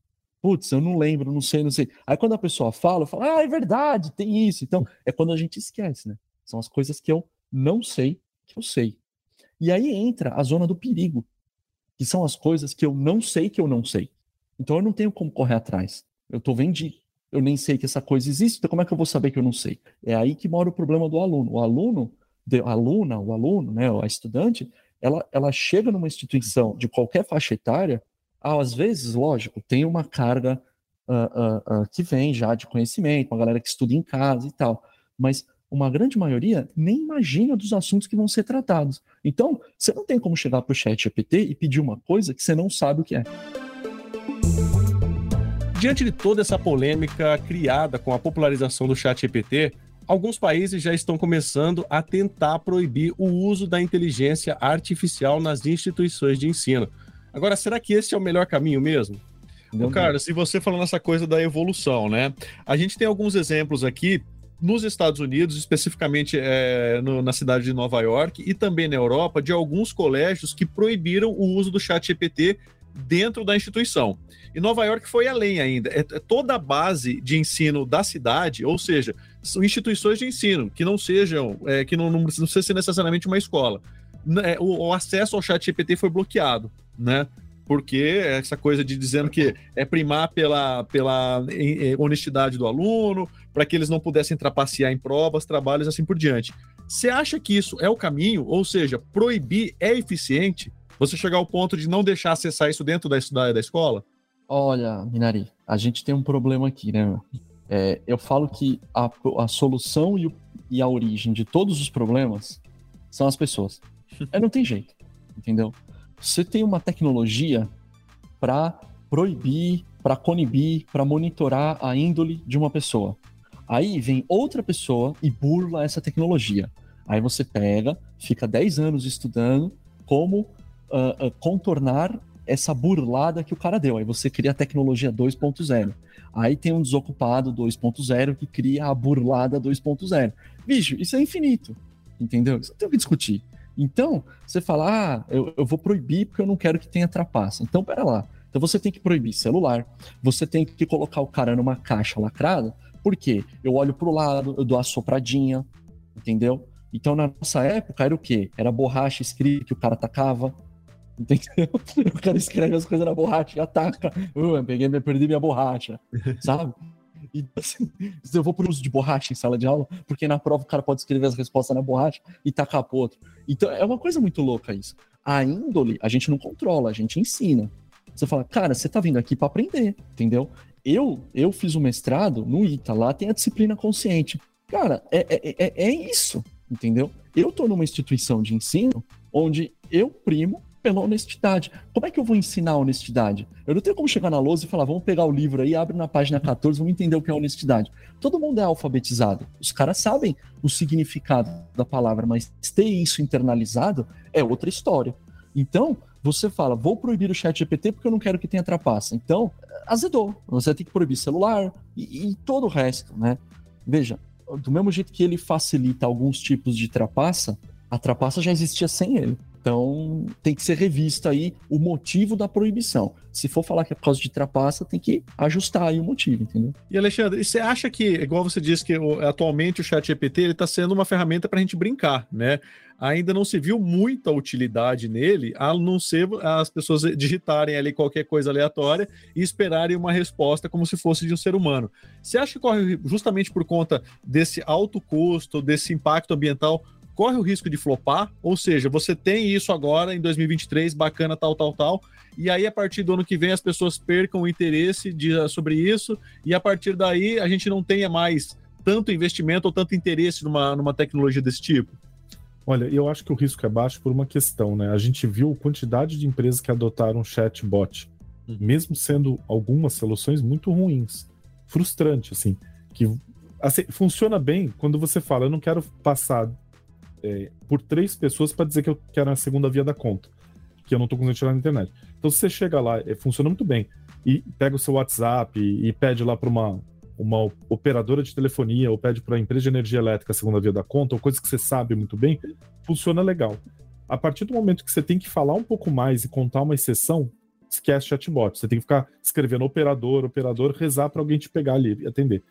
Putz, eu não lembro, não sei, não sei. Aí quando a pessoa fala, eu falo, ah, é verdade, tem isso. Então, é quando a gente esquece, né? São as coisas que eu não sei que eu sei. E aí entra a zona do perigo, que são as coisas que eu não sei que eu não sei. Então eu não tenho como correr atrás. Eu estou vendido. Eu nem sei que essa coisa existe, então como é que eu vou saber que eu não sei? É aí que mora o problema do aluno. O aluno, a aluna, o aluno, né, a estudante, ela, ela chega numa instituição de qualquer faixa etária, às vezes, lógico, tem uma carga uh, uh, uh, que vem já de conhecimento, uma galera que estuda em casa e tal, mas uma grande maioria nem imagina dos assuntos que vão ser tratados. Então, você não tem como chegar para o chat GPT e pedir uma coisa que você não sabe o que é. Diante de toda essa polêmica criada com a popularização do chat GPT, alguns países já estão começando a tentar proibir o uso da inteligência artificial nas instituições de ensino. Agora, será que esse é o melhor caminho mesmo? Não, cara, se você falando essa coisa da evolução, né? A gente tem alguns exemplos aqui nos Estados Unidos, especificamente é, no, na cidade de Nova York e também na Europa, de alguns colégios que proibiram o uso do chat GPT dentro da instituição. E Nova York foi além ainda. É, é toda a base de ensino da cidade, ou seja, são instituições de ensino que não sejam, é, que não, não ser necessariamente uma escola. É, o acesso ao chat GPT foi bloqueado, né? Porque essa coisa de dizendo que é primar pela, pela honestidade do aluno, para que eles não pudessem trapacear em provas, trabalhos assim por diante. Você acha que isso é o caminho? Ou seja, proibir é eficiente? Você chegar ao ponto de não deixar acessar isso dentro da, da, da escola? Olha, Minari, a gente tem um problema aqui, né? É, eu falo que a, a solução e, o, e, a origem de todos os problemas são as pessoas. É, não tem jeito, entendeu? Você tem uma tecnologia para proibir, para conibir, para monitorar a índole de uma pessoa. Aí vem outra pessoa e burla essa tecnologia. Aí você pega, fica 10 anos estudando como uh, uh, contornar essa burlada que o cara deu. Aí você cria a tecnologia 2.0. Aí tem um desocupado 2.0 que cria a burlada 2.0. Bicho, isso é infinito. Entendeu? Isso não tem o que discutir. Então, você fala, ah, eu, eu vou proibir porque eu não quero que tenha trapaça. Então, pera lá. Então você tem que proibir celular, você tem que colocar o cara numa caixa lacrada, porque eu olho pro lado, eu dou a sopradinha, entendeu? Então na nossa época era o quê? Era borracha escrita que o cara atacava, *laughs* entendeu? O cara escreve as coisas na borracha e ataca. Uh, eu peguei, perdi minha borracha, *laughs* sabe? E assim, eu vou por uso de borracha em sala de aula, porque na prova o cara pode escrever as respostas na borracha e tacar pro outro. Então é uma coisa muito louca isso. A índole a gente não controla, a gente ensina. Você fala, cara, você tá vindo aqui para aprender, entendeu? Eu, eu fiz o um mestrado no ITA, lá tem a disciplina consciente. Cara, é, é, é, é isso, entendeu? Eu tô numa instituição de ensino onde eu primo pela honestidade. Como é que eu vou ensinar a honestidade? Eu não tenho como chegar na lousa e falar, vamos pegar o livro aí, abre na página 14, vamos entender o que é honestidade. Todo mundo é alfabetizado. Os caras sabem o significado da palavra, mas ter isso internalizado é outra história. Então, você fala, vou proibir o chat GPT porque eu não quero que tenha trapaça. Então, azedou. Você tem que proibir celular e, e todo o resto, né? Veja, do mesmo jeito que ele facilita alguns tipos de trapaça, a trapaça já existia sem ele. Então, tem que ser revisto aí o motivo da proibição. Se for falar que é por causa de trapaça, tem que ajustar aí o motivo, entendeu? E Alexandre, você acha que, igual você disse que atualmente o chat GPT está sendo uma ferramenta para a gente brincar, né? Ainda não se viu muita utilidade nele, a não ser as pessoas digitarem ali qualquer coisa aleatória e esperarem uma resposta como se fosse de um ser humano. Você acha que corre justamente por conta desse alto custo, desse impacto ambiental, corre o risco de flopar, ou seja, você tem isso agora em 2023, bacana, tal, tal, tal, e aí a partir do ano que vem as pessoas percam o interesse de, sobre isso, e a partir daí a gente não tenha mais tanto investimento ou tanto interesse numa, numa tecnologia desse tipo? Olha, eu acho que o risco é baixo por uma questão, né? A gente viu a quantidade de empresas que adotaram chatbot, uhum. mesmo sendo algumas soluções muito ruins. Frustrante, assim, que assim, funciona bem quando você fala, eu não quero passar é, por três pessoas para dizer que eu quero a segunda via da conta, que eu não estou conseguindo tirar na internet. Então, você chega lá, é, funciona muito bem, e pega o seu WhatsApp e, e pede lá para uma, uma operadora de telefonia ou pede para a empresa de energia elétrica a segunda via da conta, ou coisa que você sabe muito bem, funciona legal. A partir do momento que você tem que falar um pouco mais e contar uma exceção, esquece chatbot. Você tem que ficar escrevendo operador, operador, rezar para alguém te pegar ali e atender.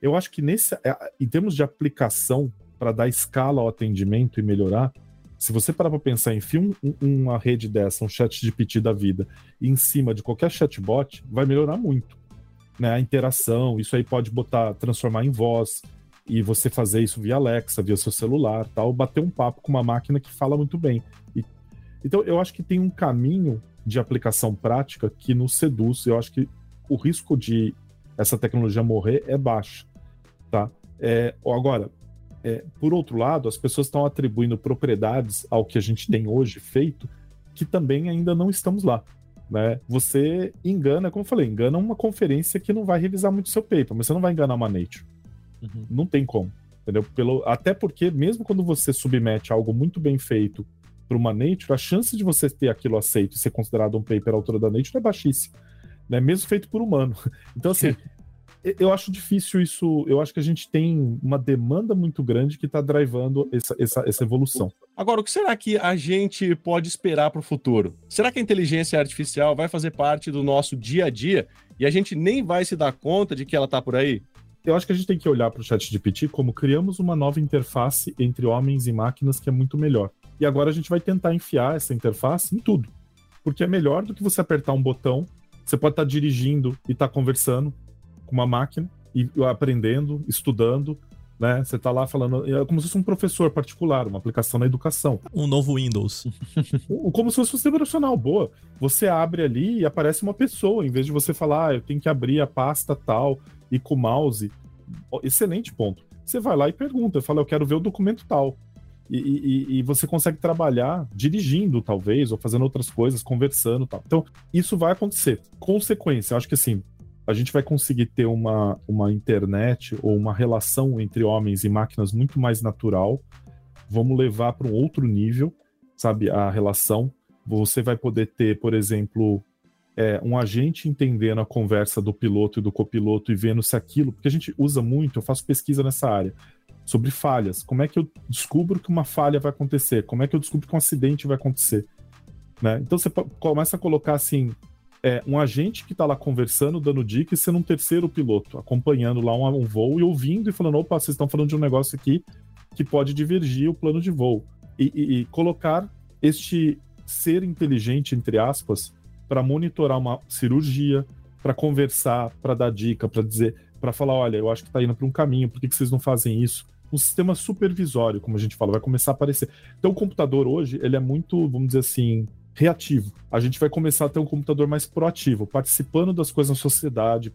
Eu acho que nesse, é, em termos de aplicação para dar escala ao atendimento e melhorar, se você parar para pensar em um, uma rede dessa, um chat de PT da vida, em cima de qualquer chatbot, vai melhorar muito. Né? A interação, isso aí pode botar, transformar em voz, e você fazer isso via Alexa, via seu celular, tal, bater um papo com uma máquina que fala muito bem. E, então, eu acho que tem um caminho de aplicação prática que nos seduz. Eu acho que o risco de essa tecnologia morrer é baixo, tá? É, agora, é, por outro lado, as pessoas estão atribuindo propriedades ao que a gente tem hoje feito, que também ainda não estamos lá. Né? Você engana, como eu falei, engana uma conferência que não vai revisar muito seu paper, mas você não vai enganar uma Nature. Uhum. Não tem como. Entendeu? Pelo, até porque, mesmo quando você submete algo muito bem feito para uma Nature, a chance de você ter aquilo aceito e ser considerado um paper altura da Nature é baixíssima. Né? Mesmo feito por humano. *laughs* Então, assim, *laughs* eu acho difícil isso. Eu acho que a gente tem uma demanda muito grande que está drivando essa, essa, essa evolução. Agora, o que será que a gente pode esperar para o futuro? Será que a inteligência artificial vai fazer parte do nosso dia a dia e a gente nem vai se dar conta de que ela está por aí? Eu acho que a gente tem que olhar para o chat GPT como criamos uma nova interface entre homens e máquinas que é muito melhor. E agora a gente vai tentar enfiar essa interface em tudo. Porque é melhor do que você apertar um botão. Você pode estar tá dirigindo e estar tá conversando com uma máquina e aprendendo, estudando, né? Você tá lá falando, é como se fosse um professor particular, uma aplicação na educação. Um novo Windows. *laughs* como se fosse um sistema operacional, boa. Você abre ali e aparece uma pessoa, em vez de você falar, ah, eu tenho que abrir a pasta tal e com o mouse. Excelente ponto. Você vai lá e pergunta, fala, eu quero ver o documento tal. E, e, e, você consegue trabalhar dirigindo, talvez, ou fazendo outras coisas, conversando tal. Então, isso vai acontecer. Consequência, acho que assim, a gente vai conseguir ter uma, uma internet ou uma relação entre homens e máquinas muito mais natural. Vamos levar para um outro nível, sabe, a relação. Você vai poder ter, por exemplo, é, um agente entendendo a conversa do piloto e do copiloto e vendo se aquilo, porque a gente usa muito, eu faço pesquisa nessa área, sobre falhas. Como é que eu descubro que uma falha vai acontecer? Como é que eu descubro que um acidente vai acontecer? Né? Então você começa a colocar assim é, um agente que está lá conversando, dando dicas, sendo um terceiro piloto, acompanhando lá um, um voo e ouvindo e falando: opa, vocês estão falando de um negócio aqui que pode divergir o plano de voo. E, e, e colocar este ser inteligente, entre aspas, para monitorar uma cirurgia, para conversar, para dar dica, para dizer, para falar: olha, eu acho que está indo para um caminho, por que, que vocês não fazem isso? Um sistema supervisório, como a gente fala, vai começar a aparecer. Então, o computador hoje, ele é muito, vamos dizer assim, reativo. A gente vai começar a ter um computador mais proativo, participando das coisas na sociedade,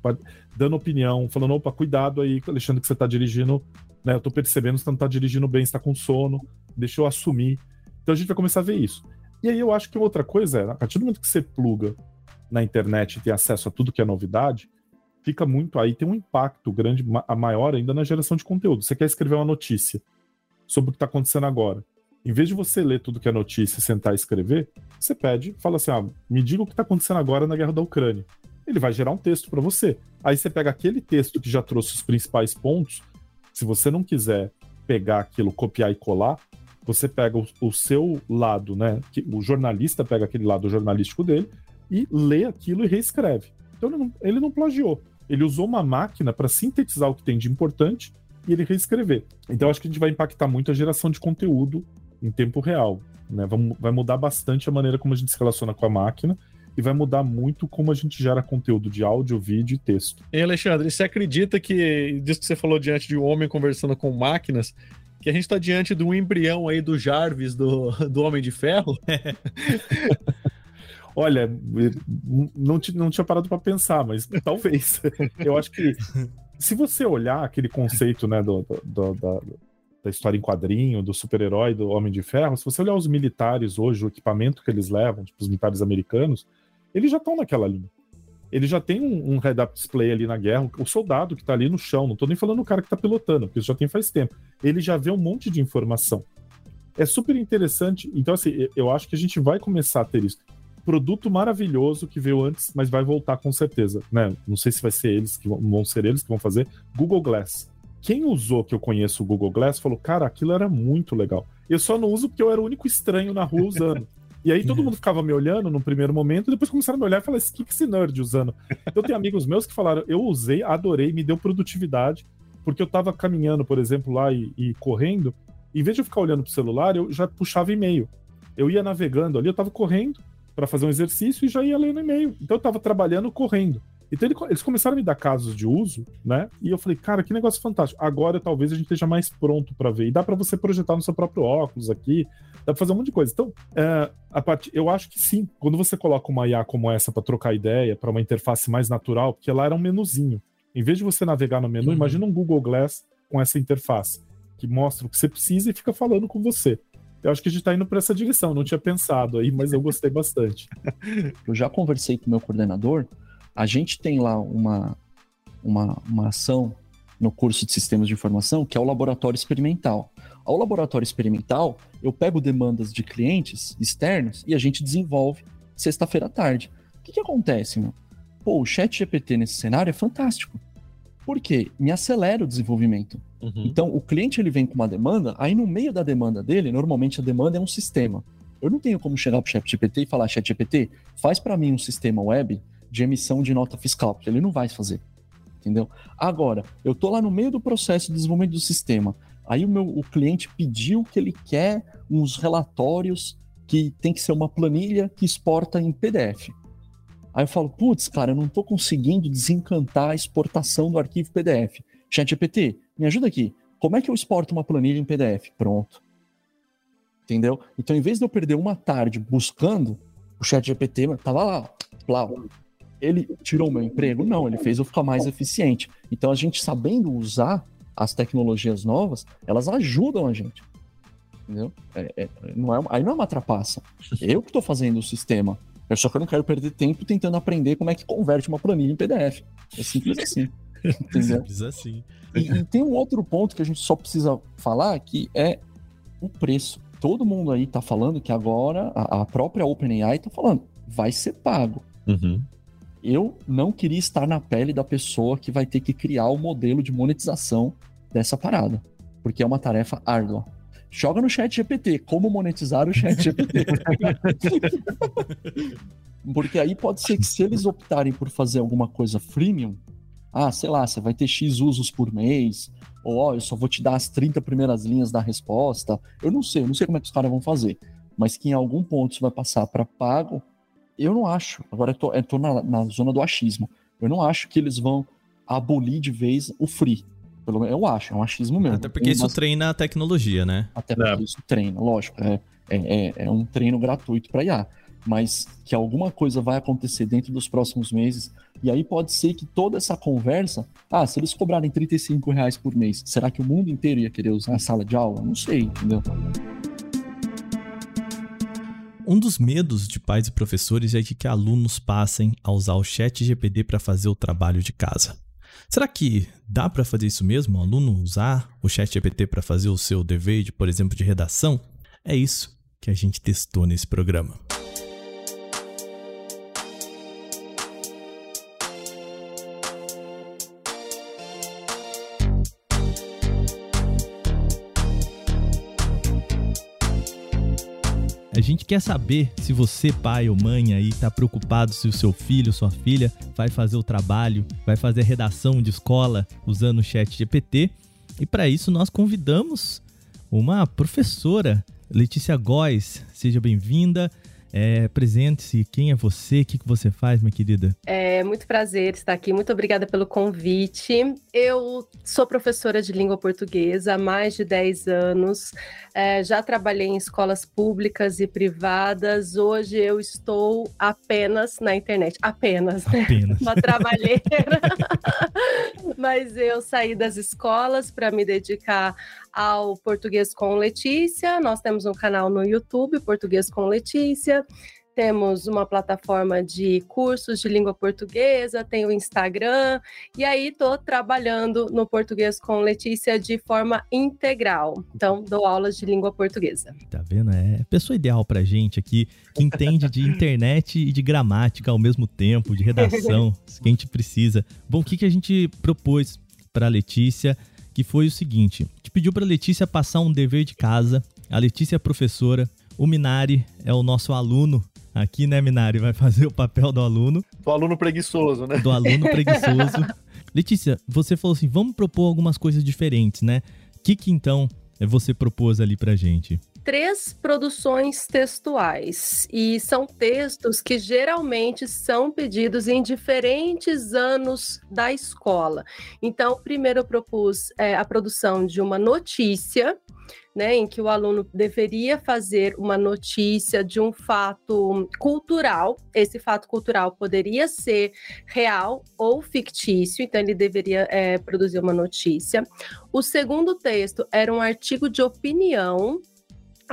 dando opinião, falando, opa, cuidado aí, Alexandre, que você está dirigindo, né? Eu estou percebendo que você não está dirigindo bem, está com sono, deixa eu assumir. Então a gente vai começar a ver isso. E aí eu acho que outra coisa é, a partir do momento que você pluga na internet e tem acesso a tudo que é novidade, fica muito aí, tem um impacto grande, a maior ainda na geração de conteúdo. Você quer escrever uma notícia sobre o que está acontecendo agora. Em vez de você ler tudo que é notícia e sentar e escrever, você pede, fala assim: ah, me diga o que está acontecendo agora na guerra da Ucrânia. Ele vai gerar um texto para você. Aí você pega aquele texto que já trouxe os principais pontos. Se você não quiser pegar aquilo, copiar e colar, você pega o, o seu lado, né? Que, o jornalista pega aquele lado jornalístico dele e lê aquilo e reescreve. Então ele não, ele não plagiou. Ele usou uma máquina para sintetizar o que tem de importante e ele reescrever. Então acho que a gente vai impactar muito a geração de conteúdo em tempo real. Né? Vai, mudar bastante a maneira como a gente se relaciona com a máquina e vai mudar muito como a gente gera conteúdo de áudio, vídeo e texto. E Alexandre, você acredita que, disso que você falou diante de um homem conversando com máquinas, que a gente está diante de um embrião aí do Jarvis, do, do Homem de Ferro? *laughs* Olha, não, não tinha parado para pensar, mas talvez. *laughs* Eu acho que se você olhar aquele conceito né, do, do, do, da história em quadrinho, do super-herói, do Homem de Ferro, se você olhar os militares hoje, o equipamento que eles levam, tipo os militares americanos, eles já estão naquela linha. Ele já tem um, um head-up display ali na guerra, o soldado que está ali no chão, não estou nem falando o cara que está pilotando, porque isso já tem faz tempo. Ele já vê um monte de informação. É super interessante. Então, assim, eu acho que a gente vai começar a ter isso. Produto maravilhoso que veio antes, mas vai voltar com certeza, né? Não sei se vai ser eles que vão, vão ser eles que vão fazer. Google Glass quem usou que eu conheço o Google Glass falou, cara, aquilo era muito legal. Eu só não uso porque eu era o único estranho na rua usando. E aí todo mundo ficava me olhando no primeiro momento, e depois começaram a me olhar e falar, o que, que esse nerd usando? Eu tenho amigos meus que falaram, eu usei, adorei, me deu produtividade, porque eu tava caminhando, por exemplo, lá e, e correndo, em vez de eu ficar olhando pro celular, eu já puxava e-mail. Eu ia navegando ali, eu tava correndo para fazer um exercício e já ia lendo e-mail. Então eu tava trabalhando correndo. Então ele, eles começaram a me dar casos de uso, né? E eu falei, cara, que negócio fantástico. Agora talvez a gente esteja mais pronto para ver. E dá para você projetar no seu próprio óculos aqui, dá para fazer um monte de coisa. Então, é, a part... eu acho que sim. Quando você coloca uma IA como essa para trocar ideia, para uma interface mais natural, porque lá era um menuzinho. Em vez de você navegar no menu, uhum. imagina um Google Glass com essa interface que mostra o que você precisa e fica falando com você. Eu acho que a gente está indo para essa direção. Não tinha pensado aí, mas eu gostei bastante. *laughs* Eu já conversei com o meu coordenador a gente tem lá uma, uma, uma ação no curso de sistemas de informação que é o laboratório experimental. Ao laboratório experimental, eu pego demandas de clientes externos e a gente desenvolve sexta-feira à tarde. O que, que acontece, meu? Pô, o chat GPT nesse cenário é fantástico. Por quê? Me acelera o desenvolvimento. Uhum. Então, o cliente ele vem com uma demanda, aí no meio da demanda dele, normalmente a demanda é um sistema. Eu não tenho como chegar para o chat GPT e falar, chat GPT, faz para mim um sistema web de emissão de nota fiscal, porque ele não vai fazer. Entendeu? Agora, eu tô lá no meio do processo de desenvolvimento do sistema. Aí o meu o cliente pediu que ele quer uns relatórios que tem que ser uma planilha que exporta em PDF. Aí eu falo, putz, cara, eu não tô conseguindo desencantar a exportação do arquivo PDF. ChatGPT, me ajuda aqui. Como é que eu exporto uma planilha em PDF? Pronto. Entendeu? Então, em vez de eu perder uma tarde buscando, o chat GPT tava lá, plau. Ele tirou meu emprego? Não, ele fez eu ficar mais eficiente. Então, a gente sabendo usar as tecnologias novas, elas ajudam a gente. Entendeu? É, é, não é, aí não é uma trapaça. *laughs* Eu que estou fazendo o sistema. Eu só que eu não quero perder tempo tentando aprender como é que converte uma planilha em PDF. É simples assim. *laughs* Entendeu? Simples assim. E, e, tem um outro ponto que a gente só precisa falar que é o preço. Todo mundo aí tá falando que agora a, a própria OpenAI tá falando, vai ser pago. Uhum. Eu não queria estar na pele da pessoa que vai ter que criar o modelo de monetização dessa parada, porque é uma tarefa árdua. Joga no chat GPT, como monetizar o chat GPT. *laughs* porque aí pode ser que se eles optarem por fazer alguma coisa freemium, ah, sei lá, você vai ter X usos por mês, ou ó, eu só vou te dar as 30 primeiras linhas da resposta. Eu não sei, eu não sei como é que os caras vão fazer. Mas que em algum ponto isso vai passar para pago, eu não acho. Agora eu tô, eu tô na, na, zona do achismo. Eu não acho que eles vão abolir de vez o free. Pelo menos eu acho, é um achismo mesmo. Até porque isso treina a tecnologia, né? Até porque é. isso treina, lógico. É, é, é, é um treino gratuito para IA. Mas que alguma coisa vai acontecer dentro dos próximos meses e aí pode ser que toda essa conversa, ah, se eles cobrarem 35 reais por mês, será que o mundo inteiro ia querer usar a sala de aula? Não sei, entendeu? Um dos medos de pais e professores é de que alunos passem a usar o chat GPD para fazer o trabalho de casa. Será que dá para fazer isso mesmo? O aluno usar o chat GPT para fazer o seu dever, de, por exemplo, de redação? É isso que a gente testou nesse programa. Gente quer saber se você, pai ou mãe aí, tá preocupado se o seu filho, sua filha vai fazer o trabalho, vai fazer redação de escola usando o chat GPT. E para isso nós convidamos uma professora, Letícia Góes. Seja bem-vinda. É, Presente-se, quem é você? O que, que você faz, minha querida? É muito prazer estar aqui, muito obrigada pelo convite. Eu sou professora de língua portuguesa há mais de 10 anos, é, já trabalhei em escolas públicas e privadas. Hoje eu estou apenas na internet, apenas, né? apenas. uma trabalheira. *laughs* Mas eu saí das escolas para me dedicar ao Português com Letícia. Nós temos um canal no YouTube, Português com Letícia. Temos uma plataforma de cursos de língua portuguesa, tem o Instagram, e aí estou trabalhando no português com Letícia de forma integral. Então, dou aulas de língua portuguesa. Tá vendo? É a pessoa ideal pra gente aqui, que entende de internet e de gramática ao mesmo tempo, de redação, *laughs* que a gente precisa. Bom, o que, que a gente propôs para Letícia? Que foi o seguinte: te pediu para Letícia passar um dever de casa. A Letícia é professora, o Minari é o nosso aluno aqui, né, Minari? Vai fazer o papel do aluno. Do aluno preguiçoso, né? Do aluno preguiçoso. *laughs* Letícia, você falou assim: vamos propor algumas coisas diferentes, né? O que, que então você propôs ali pra gente? Três produções textuais e são textos que geralmente são pedidos em diferentes anos da escola. Então, primeiro eu propus é, a produção de uma notícia. Né, em que o aluno deveria fazer uma notícia de um fato cultural. Esse fato cultural poderia ser real ou fictício, então ele deveria é, produzir uma notícia. O segundo texto era um artigo de opinião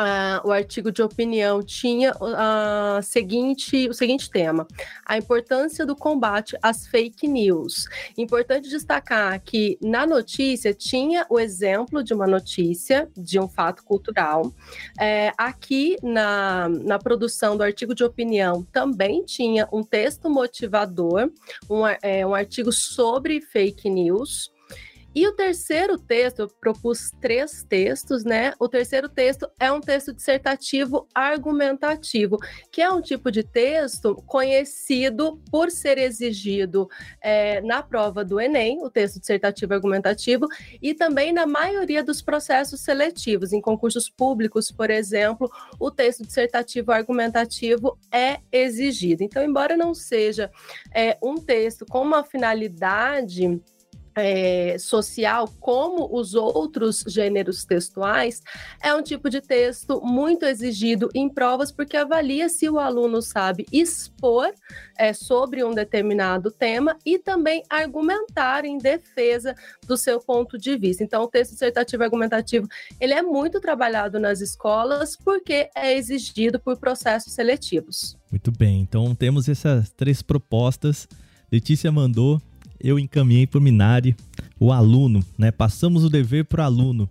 Uh, o artigo de opinião tinha uh, seguinte, o seguinte tema: a importância do combate às fake news. Importante destacar que na notícia tinha o exemplo de uma notícia, de um fato cultural. É, aqui na, na produção do artigo de opinião também tinha um texto motivador, um, é, um artigo sobre fake news. E o terceiro texto, eu propus três textos, né? O terceiro texto é um texto dissertativo argumentativo, que é um tipo de texto conhecido por ser exigido é, na prova do Enem, o texto dissertativo argumentativo, e também na maioria dos processos seletivos. Em concursos públicos, por exemplo, o texto dissertativo argumentativo é exigido. Então, embora não seja é, um texto com uma finalidade é, social, como os outros gêneros textuais, é um tipo de texto muito exigido em provas, porque avalia se o aluno sabe expor é, sobre um determinado tema e também argumentar em defesa do seu ponto de vista. Então, o texto dissertativo argumentativo ele é muito trabalhado nas escolas porque é exigido por processos seletivos. Muito bem, então temos essas três propostas. Letícia mandou eu encaminhei para o Minari o aluno, né? Passamos o dever para o aluno.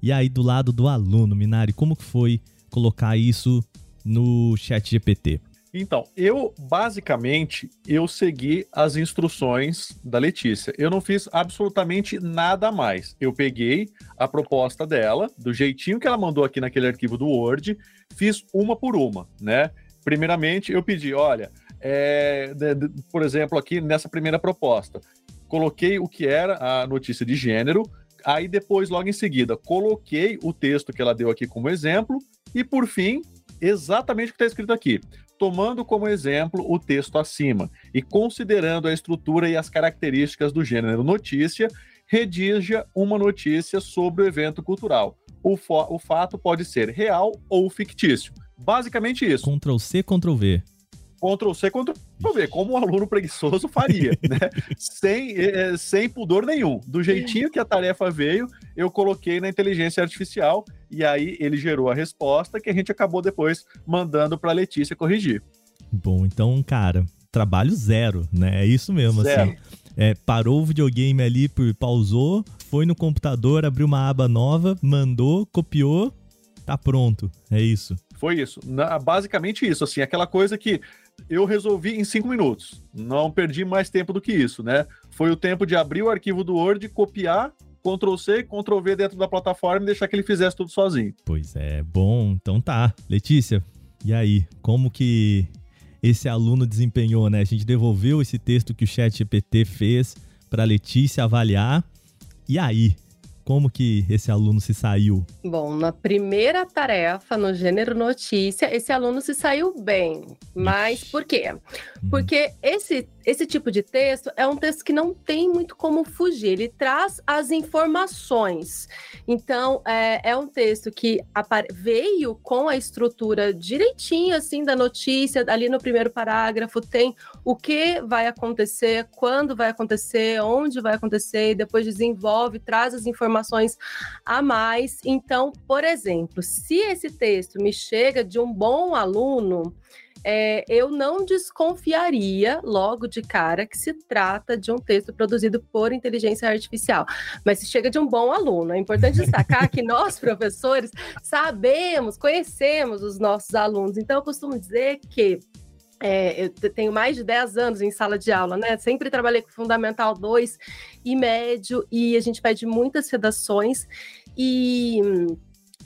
E aí, do lado do aluno, Minari, como que foi colocar isso no chat GPT? Então, eu basicamente eu segui as instruções da Letícia. Eu não fiz absolutamente nada mais. Eu peguei a proposta dela, do jeitinho que ela mandou aqui naquele arquivo do Word, fiz uma por uma, né? Primeiramente, eu pedi, olha, é, de, de, por exemplo, aqui nessa primeira proposta, coloquei o que era a notícia de gênero, aí depois, logo em seguida, coloquei o texto que ela deu aqui como exemplo, e por fim, exatamente o que está escrito aqui. Tomando como exemplo o texto acima e considerando a estrutura e as características do gênero notícia, redija uma notícia sobre o evento cultural. O, o fato pode ser real ou fictício. Basicamente isso. Ctrl C, Ctrl V. Ctrl C, Ctrl V, como um aluno preguiçoso faria, *laughs* né? sem, é, sem pudor nenhum. Do jeitinho que a tarefa veio, eu coloquei na inteligência artificial e aí ele gerou a resposta que a gente acabou depois mandando para Letícia corrigir. Bom, então, cara, trabalho zero, né? É isso mesmo, assim. zero. assim. É, parou o videogame ali, pausou, foi no computador, abriu uma aba nova, mandou, copiou, tá pronto. É isso. Foi isso. Na, basicamente isso, assim, aquela coisa que eu resolvi em cinco minutos. Não perdi mais tempo do que isso, né? Foi o tempo de abrir o arquivo do Word, copiar, Ctrl C, Ctrl V dentro da plataforma e deixar que ele fizesse tudo sozinho. Pois é, bom, então tá. Letícia, e aí, como que esse aluno desempenhou, né? A gente devolveu esse texto que o Chat GPT fez para Letícia avaliar. E aí, como que esse aluno se saiu? Bom, na primeira tarefa, no gênero notícia, esse aluno se saiu bem. Mas por quê? Uhum. Porque esse esse tipo de texto é um texto que não tem muito como fugir, ele traz as informações. Então, é, é um texto que veio com a estrutura direitinho, assim, da notícia, ali no primeiro parágrafo, tem o que vai acontecer, quando vai acontecer, onde vai acontecer, e depois desenvolve, traz as informações a mais. Então, por exemplo, se esse texto me chega de um bom aluno, é, eu não desconfiaria logo de cara que se trata de um texto produzido por inteligência artificial. Mas se chega de um bom aluno, é importante destacar que nós, *laughs* professores, sabemos, conhecemos os nossos alunos. Então, eu costumo dizer que é, eu tenho mais de 10 anos em sala de aula, né? Sempre trabalhei com Fundamental 2 e médio, e a gente pede muitas redações. E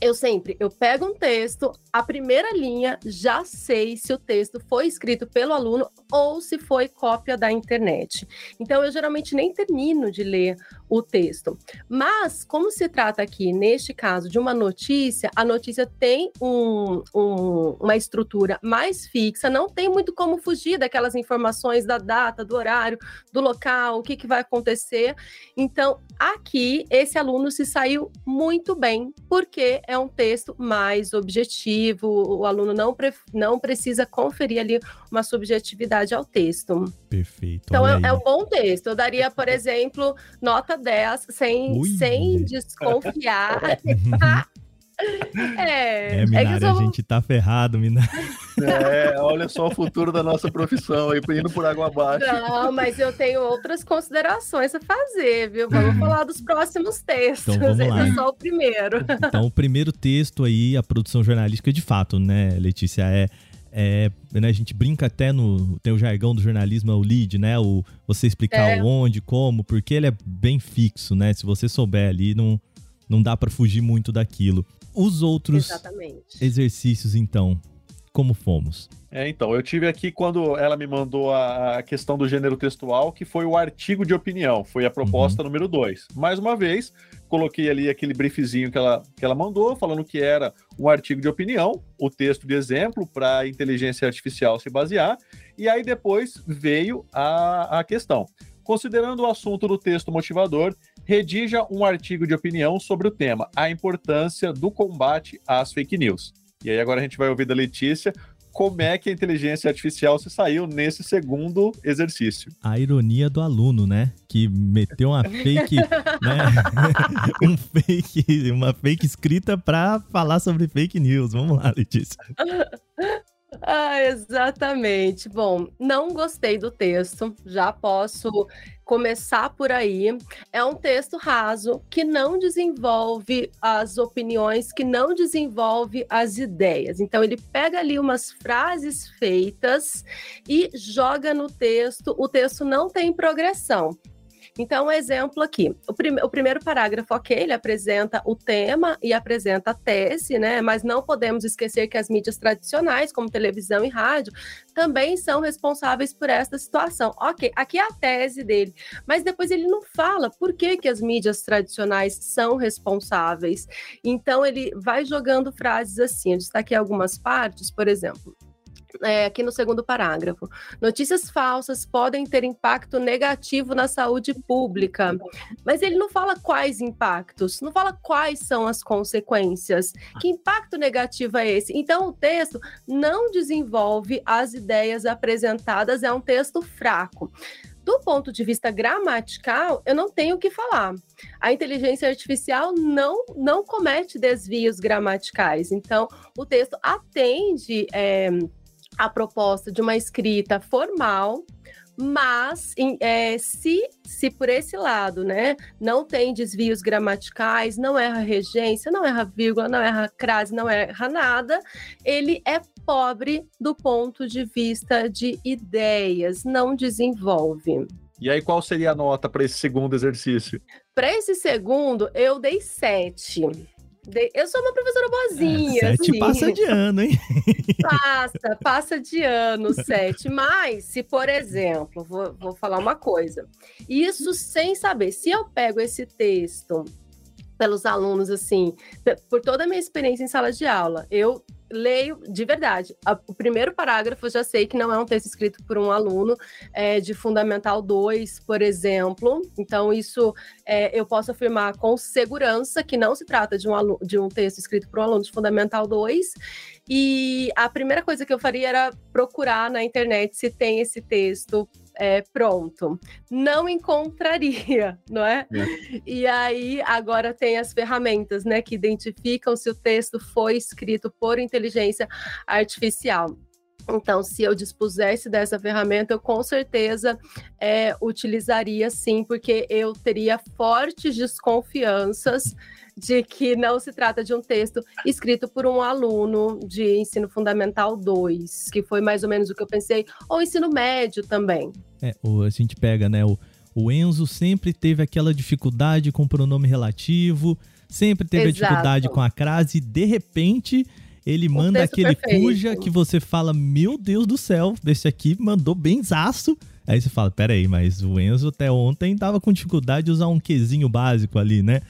eu sempre, eu pego um texto, a primeira linha, já sei se o texto foi escrito pelo aluno ou se foi cópia da internet. Então, eu geralmente nem termino de ler o texto. Mas, como se trata aqui, neste caso, de uma notícia, a notícia tem um, um, uma estrutura mais fixa, não tem muito como fugir daquelas informações da data, do horário, do local, o que, que vai acontecer. Então, aqui, esse aluno se saiu muito bem, porque é um texto mais objetivo, o aluno não, pre não precisa conferir ali uma subjetividade ao texto. Perfeito. Então é, é, um bom texto. Eu daria, por exemplo, nota 10 sem, sem desconfiar. *laughs* *laughs* É, é Minari, é sou... a gente tá ferrado, Minari. É, olha só o futuro da nossa profissão aí, indo por água abaixo. Não, mas eu tenho outras considerações a fazer, viu? Vamos falar dos próximos textos. Então, vamos *laughs* lá. Esse é só o primeiro. Então, o primeiro texto aí, a produção jornalística, de fato, né, Letícia, é é, né, a gente brinca até no. Tem o jargão do jornalismo, é o lead, né? O, você explicar é. onde, como, porque ele é bem fixo, né? Se você souber ali, não, não dá para fugir muito daquilo. Os outros Exatamente. exercícios, então, como fomos? É, então, eu tive aqui quando ela me mandou a, questão do gênero textual, que foi o artigo de opinião, foi a proposta uhum. número 2. Mais uma vez, coloquei ali aquele briefzinho que ela, que ela mandou, falando que era um artigo de opinião, o texto de exemplo para a inteligência artificial se basear, e aí depois veio a, a questão. Considerando o assunto do texto motivador, redija um artigo de opinião sobre o tema A importância do combate às fake news. E aí agora a gente vai ouvir da Letícia como é que a inteligência artificial se saiu nesse segundo exercício. A ironia do aluno, né? Que meteu uma fake, *laughs* né? *laughs* um fake, uma fake escrita para falar sobre fake news. Vamos lá, Letícia. *laughs* Ah, exatamente. Bom, não gostei do texto, já posso começar por aí. É um texto raso que não desenvolve as opiniões, que não desenvolve as ideias. Então, ele pega ali umas frases feitas e joga no texto. O texto não tem progressão. Então, um exemplo aqui. O, prim o primeiro parágrafo, ok, ele apresenta o tema e apresenta a tese, né? Mas não podemos esquecer que as mídias tradicionais, como televisão e rádio, também são responsáveis por esta situação. Ok, aqui é a tese dele, mas depois ele não fala por que, que as mídias tradicionais são responsáveis. Então, ele vai jogando frases assim. Eu destaquei algumas partes, por exemplo é, aqui no segundo parágrafo. Notícias falsas podem ter impacto negativo na saúde pública, mas ele não fala quais impactos, não fala quais são as consequências. Que impacto negativo é esse? Então, o texto não desenvolve as ideias apresentadas, é um texto fraco. Do ponto de vista gramatical, eu não tenho o que falar. A inteligência artificial não, não comete desvios gramaticais. Então, o texto atende. É, a proposta de uma escrita formal, mas é, se, se por esse lado, né, não tem desvios gramaticais, não erra regência, não erra vírgula, não erra crase, não erra nada, ele é pobre do ponto de vista de ideias, não desenvolve. E aí, qual seria a nota para esse segundo exercício? Para esse segundo, eu dei sete. Eu sou uma professora boazinha. É, sete assim. passa de ano, hein? *laughs* Passa, passa de ano, sete. Mas, se, por exemplo, vou, vou falar uma coisa. Isso sem saber. Se eu pego esse texto pelos alunos, assim, por toda a minha experiência em sala de aula, eu leio de verdade. A, o primeiro parágrafo eu já sei que não é um texto escrito por um aluno é, de Fundamental 2, por exemplo. Então, isso é, eu posso afirmar com segurança que não se trata de um, aluno, de um texto escrito por um aluno de Fundamental 2. E a primeira coisa que eu faria era procurar na internet se tem esse texto é, pronto. Não encontraria, *laughs* não é? é? E aí agora tem as ferramentas, né, que identificam se o texto foi escrito por inteligência artificial. Então, se eu dispusesse dessa ferramenta, eu com certeza é, utilizaria sim, porque eu teria fortes desconfianças de que não se trata de um texto escrito por um aluno de ensino fundamental 2, que foi mais ou menos o que eu pensei, ou ensino médio também. É, a gente pega, né, o, o Enzo sempre teve aquela dificuldade com o pronome relativo, sempre teve Exato. a dificuldade com a crase, e de repente ele um manda aquele perfeito. cuja que você fala, meu Deus do céu, desse aqui mandou bem zaço. Aí você fala, peraí, mas o Enzo até ontem tava com dificuldade de usar um quezinho básico ali, né?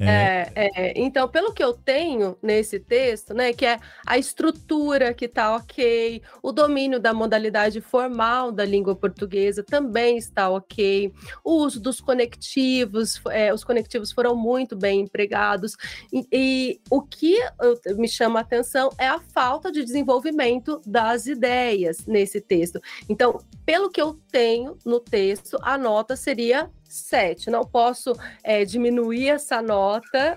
É... É, é, então, pelo que eu tenho nesse texto, né, que é a estrutura que está ok, o domínio da modalidade formal da língua portuguesa também está ok, o uso dos conectivos, é, os conectivos foram muito bem empregados, e, e o que eu, me chama a atenção é a falta de desenvolvimento das ideias nesse texto. Então, pelo que eu tenho no texto, a nota seria 7. Não posso é, diminuir essa nota,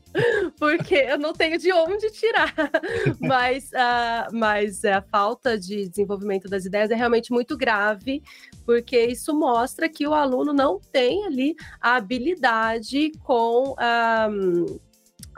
*laughs* porque eu não tenho de onde tirar. *laughs* mas, uh, mas a falta de desenvolvimento das ideias é realmente muito grave, porque isso mostra que o aluno não tem ali a habilidade com um,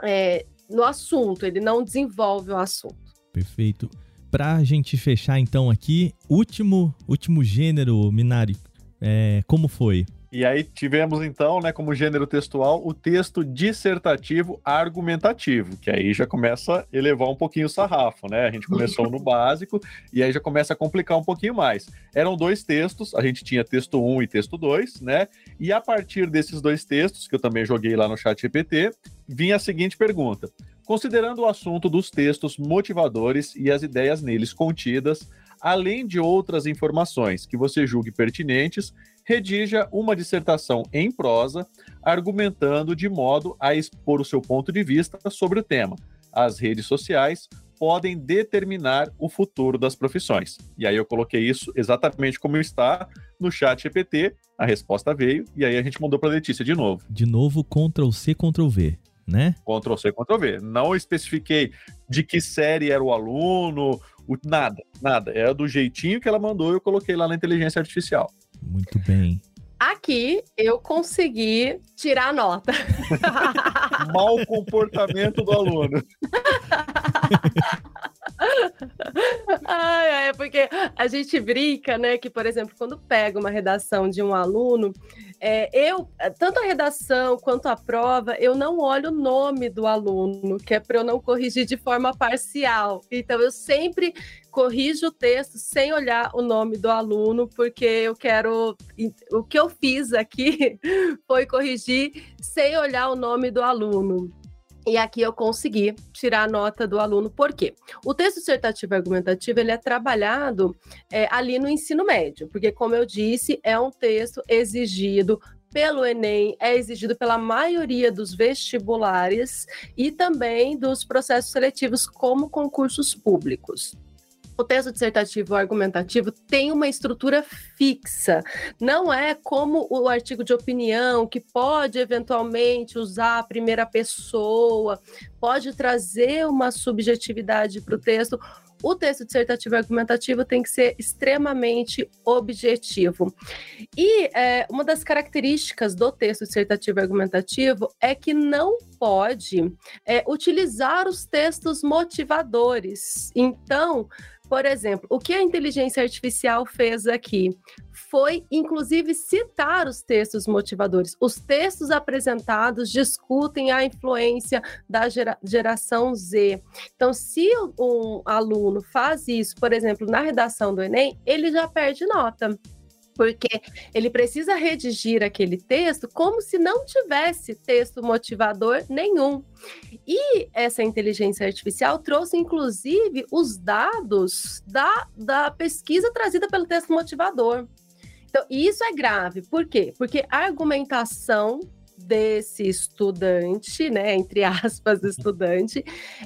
é, no assunto, ele não desenvolve o assunto. Perfeito. Para a gente fechar então aqui, último, último gênero, Minari, é, como foi? E aí tivemos então, né, como gênero textual, o texto dissertativo argumentativo, que aí já começa a elevar um pouquinho o sarrafo, né? A gente começou no básico e aí já começa a complicar um pouquinho mais. Eram dois textos, a gente tinha texto 1 e texto 2, né? E a partir desses dois textos, que eu também joguei lá no chat GPT, vinha a seguinte pergunta: Considerando o assunto dos textos motivadores e as ideias neles contidas, além de outras informações que você julgue pertinentes, redija uma dissertação em prosa, argumentando de modo a expor o seu ponto de vista sobre o tema. As redes sociais podem determinar o futuro das profissões. E aí eu coloquei isso exatamente como está no chat GPT, a resposta veio, e aí a gente mandou para Letícia de novo. De novo, Ctrl C, Ctrl V, né? Ctrl C, Ctrl V. Não especifiquei de que série era o aluno, o, nada, nada. É do jeitinho que ela mandou, eu coloquei lá na inteligência artificial. Muito bem. Aqui eu consegui tirar a nota. *laughs* Mau comportamento do aluno. Ai, é porque a gente brinca, né? Que, por exemplo, quando pega uma redação de um aluno, é, eu, tanto a redação quanto a prova, eu não olho o nome do aluno, que é para eu não corrigir de forma parcial. Então, eu sempre corrijo o texto sem olhar o nome do aluno, porque eu quero. O que eu fiz aqui *laughs* foi corrigir sem olhar o nome do aluno. E aqui eu consegui tirar a nota do aluno, por quê? O texto dissertativo argumentativo ele é trabalhado é, ali no ensino médio, porque, como eu disse, é um texto exigido pelo Enem, é exigido pela maioria dos vestibulares e também dos processos seletivos como concursos públicos o texto dissertativo argumentativo tem uma estrutura fixa. Não é como o artigo de opinião, que pode eventualmente usar a primeira pessoa, pode trazer uma subjetividade para o texto. O texto dissertativo argumentativo tem que ser extremamente objetivo. E é, uma das características do texto dissertativo argumentativo é que não pode é, utilizar os textos motivadores. Então, por exemplo, o que a inteligência artificial fez aqui foi, inclusive, citar os textos motivadores. Os textos apresentados discutem a influência da gera geração Z. Então, se um aluno faz isso, por exemplo, na redação do Enem, ele já perde nota porque ele precisa redigir aquele texto como se não tivesse texto motivador nenhum. E essa inteligência artificial trouxe, inclusive, os dados da, da pesquisa trazida pelo texto motivador. Então, isso é grave. Por quê? Porque a argumentação desse estudante, né, entre aspas, *laughs* estudante,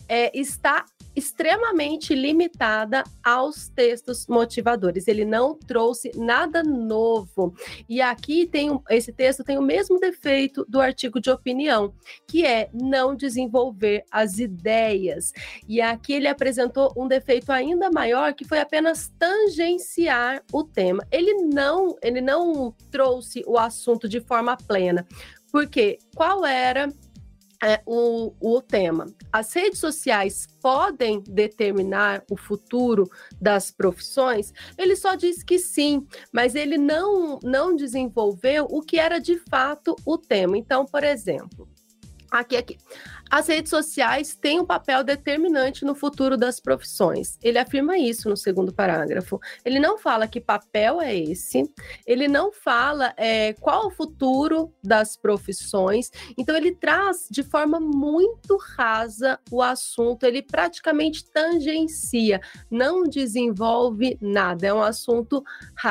é, está extremamente limitada aos textos motivadores. Ele não trouxe nada novo. E aqui tem um, esse texto tem o mesmo defeito do artigo de opinião, que é não desenvolver as ideias. E aqui ele apresentou um defeito ainda maior, que foi apenas tangenciar o tema. Ele não, ele não trouxe o assunto de forma plena. Porque qual era é, o, o tema. As redes sociais podem determinar o futuro das profissões? Ele só diz que sim, mas ele não, não desenvolveu o que era de fato o tema. Então, por exemplo, aqui, aqui. As redes sociais têm um papel determinante no futuro das profissões. Ele afirma isso no segundo parágrafo. Ele não fala que papel é esse, ele não fala é, qual o futuro das profissões. Então, ele traz de forma muito rasa o assunto, ele praticamente tangencia, não desenvolve nada. É um assunto,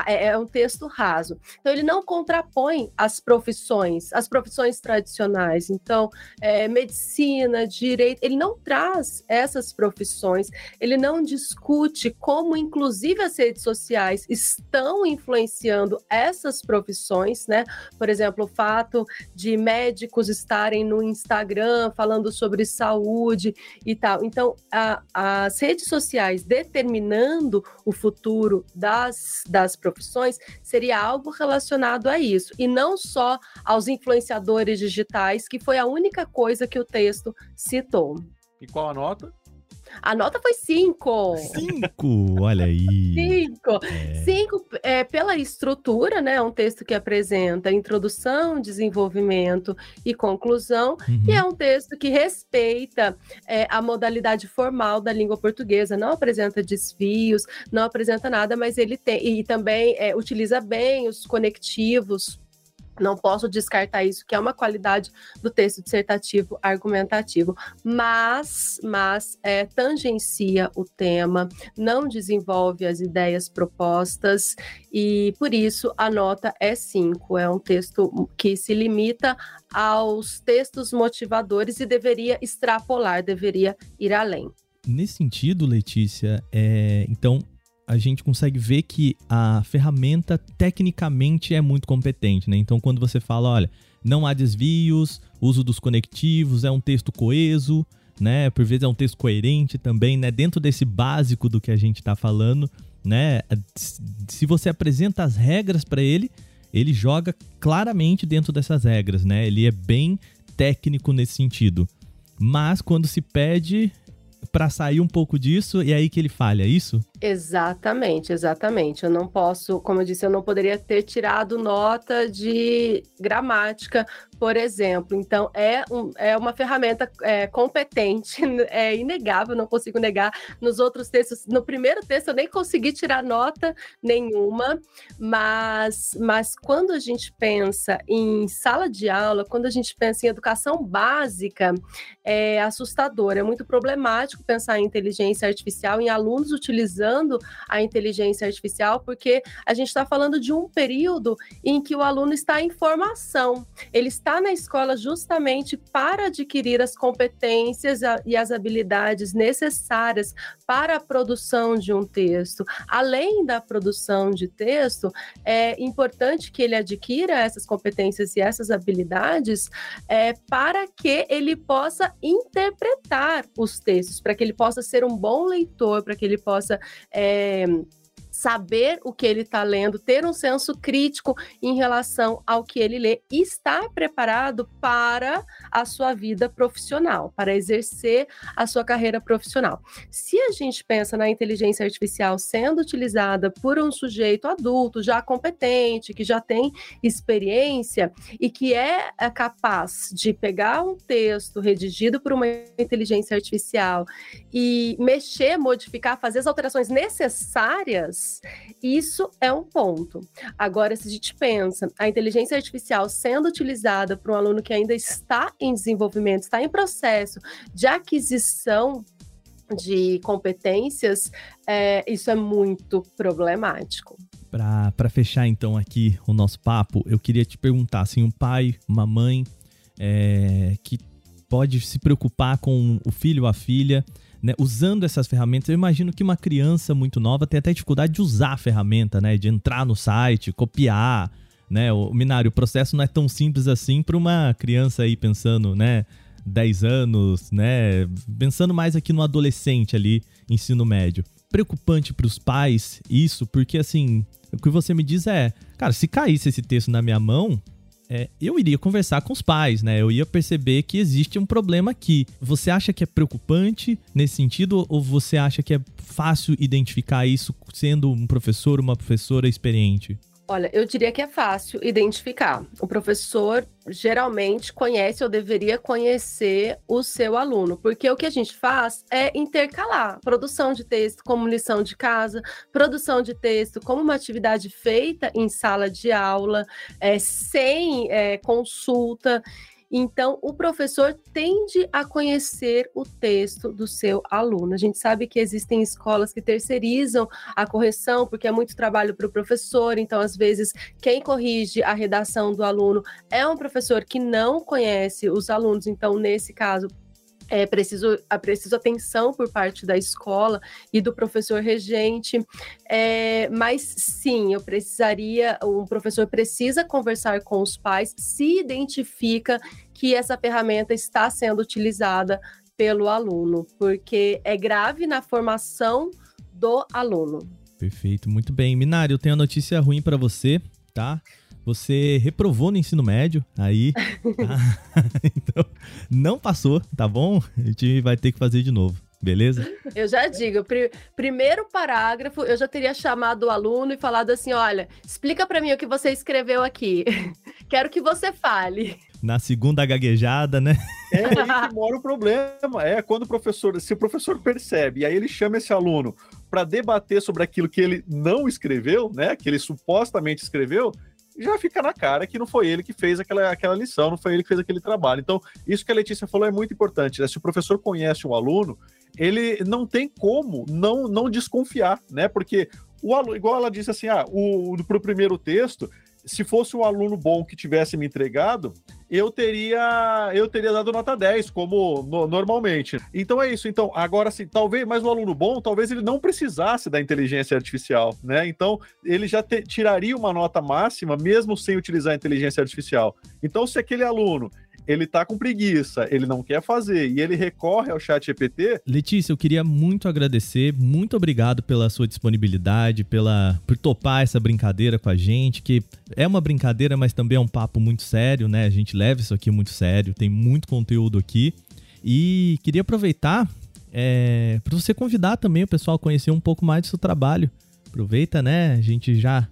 é, é um texto raso. Então, ele não contrapõe as profissões, as profissões tradicionais. Então, é, medicina medicina, direito, ele não traz essas profissões, ele não discute como, inclusive, as redes sociais estão influenciando essas profissões, né? Por exemplo, o fato de médicos estarem no Instagram falando sobre saúde e tal. Então, a, as redes sociais determinando o futuro das, das profissões seria algo relacionado a isso, e não só aos influenciadores digitais, que foi a única coisa que o texto texto citou. E qual a nota? A nota foi cinco. Cinco, *laughs* olha aí. Cinco. É. Cinco é, pela estrutura, né? Um texto que apresenta introdução, desenvolvimento e conclusão. Uhum. E é um texto que respeita é, a modalidade formal da língua portuguesa. Não apresenta desvios, não apresenta nada, mas ele tem. E também é, utiliza bem os conectivos Não posso descartar isso, que é uma qualidade do texto dissertativo argumentativo, mas, mas é, tangencia o tema, não desenvolve as ideias propostas e por isso a nota é 5. É um texto que se limita aos textos motivadores e deveria extrapolar, deveria ir além. Nesse sentido, Letícia, é, então a gente consegue ver que a ferramenta tecnicamente é muito competente, né? Então, quando você fala, olha, não há desvios, uso dos conectivos, é um texto coeso, né? Por vezes é um texto coerente também, né? Dentro desse básico do que a gente está falando, né? Se você apresenta as regras para ele, ele joga claramente dentro dessas regras, né? Ele é bem técnico nesse sentido. Mas quando se pede para sair um pouco disso, e é aí que ele falha, é isso? Exatamente, exatamente. Eu não posso, como eu disse, eu não poderia ter tirado nota de gramática, por exemplo. Então, é, um, é uma ferramenta é, competente, *laughs* é inegável, não consigo negar. Nos outros textos, no primeiro texto, eu nem consegui tirar nota nenhuma, mas, mas quando a gente pensa em sala de aula, quando a gente pensa em educação básica, é assustador, é muito problemático pensar em inteligência artificial, em alunos utilizando a inteligência artificial, porque a gente está falando de um período em que o aluno está em formação, ele está na escola justamente para adquirir as competências e as habilidades necessárias para a produção de um texto. Além da produção de texto, é importante que ele adquira essas competências e essas habilidades é, para que ele possa interpretar os textos, para que ele possa ser um bom leitor, para que ele possa. É, saber o que ele está lendo, ter um senso crítico em relação ao que ele lê e estar preparado para a sua vida profissional, para exercer a sua carreira profissional. Se a gente pensa na inteligência artificial sendo utilizada por um sujeito adulto, já competente, que já tem experiência e que é, é capaz de pegar um texto redigido por uma inteligência artificial e mexer, modificar, fazer as alterações necessárias isso é um ponto. Agora, se a gente pensa a inteligência artificial sendo utilizada para um aluno que ainda está em desenvolvimento, está em processo de aquisição de competências, é, isso é muito problemático. Para fechar então aqui o nosso papo, eu queria te perguntar, assim, um pai, uma mãe é, que pode se preocupar com o filho ou a filha né, usando essas ferramentas, eu imagino que uma criança muito nova tem até dificuldade de usar a ferramenta, né, de entrar no site, copiar, né, o Minário, o processo não é tão simples assim para uma criança aí pensando, né, 10 anos, né, pensando mais aqui no adolescente ali, ensino médio. Preocupante para os pais isso, porque assim, o que você me diz é, cara, se caísse esse texto na minha mão, é, eu iria conversar com os pais, né? Eu ia perceber que existe um problema aqui. Você acha que é preocupante nesse sentido ou você acha que é fácil identificar isso sendo um professor, uma professora experiente? Olha, eu diria que é fácil identificar. O professor geralmente conhece ou deveria conhecer o seu aluno, porque o que a gente faz é intercalar produção de texto como lição de casa, produção de texto como uma atividade feita em sala de aula, é, sem é, consulta. Então, o professor tende a conhecer o texto do seu aluno. A gente sabe que existem escolas que terceirizam a correção, porque é muito trabalho para o professor, então, às vezes, quem corrige a redação do aluno é um professor que não conhece os alunos, então, nesse caso, é preciso, é preciso atenção por parte da escola e do professor regente, é, mas sim, eu precisaria, um professor precisa conversar com os pais, se identifica que essa ferramenta está sendo utilizada pelo aluno, porque é grave na formação do aluno. Perfeito, muito bem. Minário, eu tenho a notícia ruim para você, tá? Você reprovou no ensino médio, aí. *laughs* Tá? *laughs* então, não passou, tá bom? A gente vai ter que fazer de novo. Beleza? Eu já digo, pr primeiro parágrafo, eu já teria chamado o aluno e falado assim: olha, explica para mim o que você escreveu aqui. *laughs* Quero que você fale. Na segunda gaguejada, né? É aí que mora o problema. É quando o professor, se o professor percebe, e aí ele chama esse aluno para debater sobre aquilo que ele não escreveu, né? Que ele supostamente escreveu, já fica na cara que não foi ele que fez aquela, aquela lição, não foi ele que fez aquele trabalho. Então, isso que a Letícia falou é muito importante. Né? Se o professor conhece o aluno, ele não tem como não, não desconfiar, né? Porque o aluno, igual ela disse assim, ah, o, pro primeiro texto, se fosse um aluno bom que tivesse me entregado, eu teria eu teria dado nota 10, como no, normalmente. Então é isso. Então, agora sim, talvez, mas o aluno bom, talvez ele não precisasse da inteligência artificial, né? Então, ele já te, tiraria uma nota máxima mesmo sem utilizar a inteligência artificial. Então, se aquele aluno ele tá com preguiça, ele não quer fazer e ele recorre ao chat GPT. Letícia, eu queria muito agradecer, muito obrigado pela sua disponibilidade, pela por topar essa brincadeira com a gente, que é uma brincadeira, mas também é um papo muito sério, né? A gente leva isso aqui muito sério, tem muito conteúdo aqui. E queria aproveitar é, para você convidar também o pessoal a conhecer um pouco mais do seu trabalho. Aproveita, né? A gente já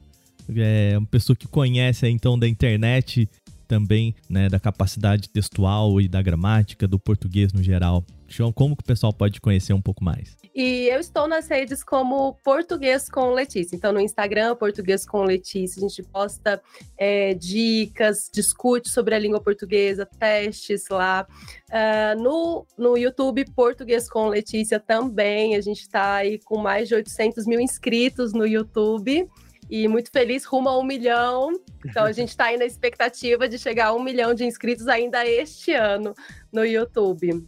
é uma pessoa que conhece então da internet também né, da capacidade textual e da gramática do português no geral. João, como que o pessoal pode conhecer um pouco mais? E eu estou nas redes como Português com Letícia. Então, no Instagram, Português com Letícia, a gente posta é, dicas, discute sobre a língua portuguesa, testes lá. Uh, no, no YouTube, Português com Letícia também. A gente está aí com mais de 800 mil inscritos no YouTube e muito feliz rumo a um milhão. Então a gente está aí na expectativa de chegar a um milhão de inscritos ainda este ano no YouTube.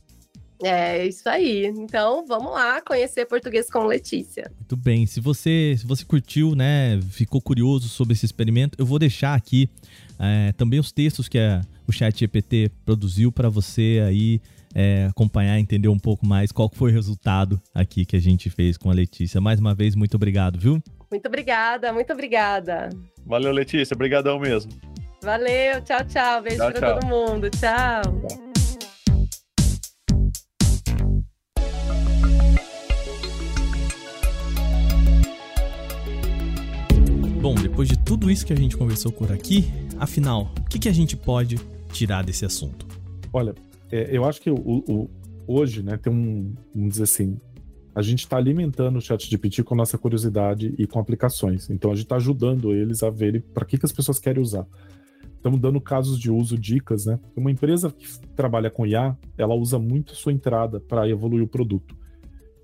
É isso aí. Então, vamos lá conhecer português com Letícia. Muito bem. Se você, se você curtiu, né, ficou curioso sobre esse experimento, eu vou deixar aqui é, também os textos que a, o Chat GPT produziu para você aí é, acompanhar, entender um pouco mais qual foi o resultado aqui que a gente fez com a Letícia. Mais uma vez, muito obrigado, viu? Muito obrigada, muito obrigada. Valeu, Letícia. Obrigadão mesmo. Valeu, tchau, tchau. Beijo tchau, pra tchau. todo mundo. Tchau. tchau. Bom, depois de tudo isso que a gente conversou por aqui, afinal, o que, que a gente pode tirar desse assunto? Olha, é, eu acho que o, o, hoje, né, tem um, vamos dizer assim, a gente está alimentando o chat GPT com nossa curiosidade e com aplicações. Então a gente está ajudando eles a verem para que, que as pessoas querem usar. Estamos dando casos de uso, dicas, né? Uma empresa que trabalha com IA, ela usa muito sua entrada para evoluir o produto.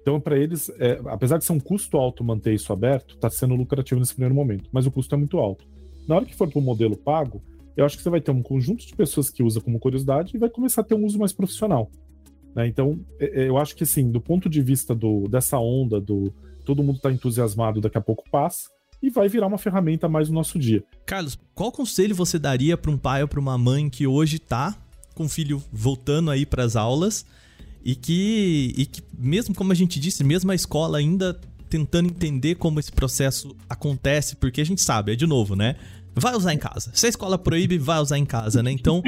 Então, para eles, é, apesar de ser um custo alto manter isso aberto, está sendo lucrativo nesse primeiro momento, mas o custo é muito alto. Na hora que for para o modelo pago, eu acho que você vai ter um conjunto de pessoas que usa como curiosidade e vai começar a ter um uso mais profissional. Né? Então, é, é, eu acho que, assim, do ponto de vista do, dessa onda do todo mundo está entusiasmado, daqui a pouco passa, e vai virar uma ferramenta mais no nosso dia. Carlos, qual conselho você daria para um pai ou para uma mãe que hoje está com o filho voltando aí para as aulas e que, e que, mesmo como a gente disse, mesmo a escola ainda tentando entender como esse processo acontece, porque a gente sabe, é de novo, né? Vai usar em casa. Se a escola proíbe, vai usar em casa, né? Então,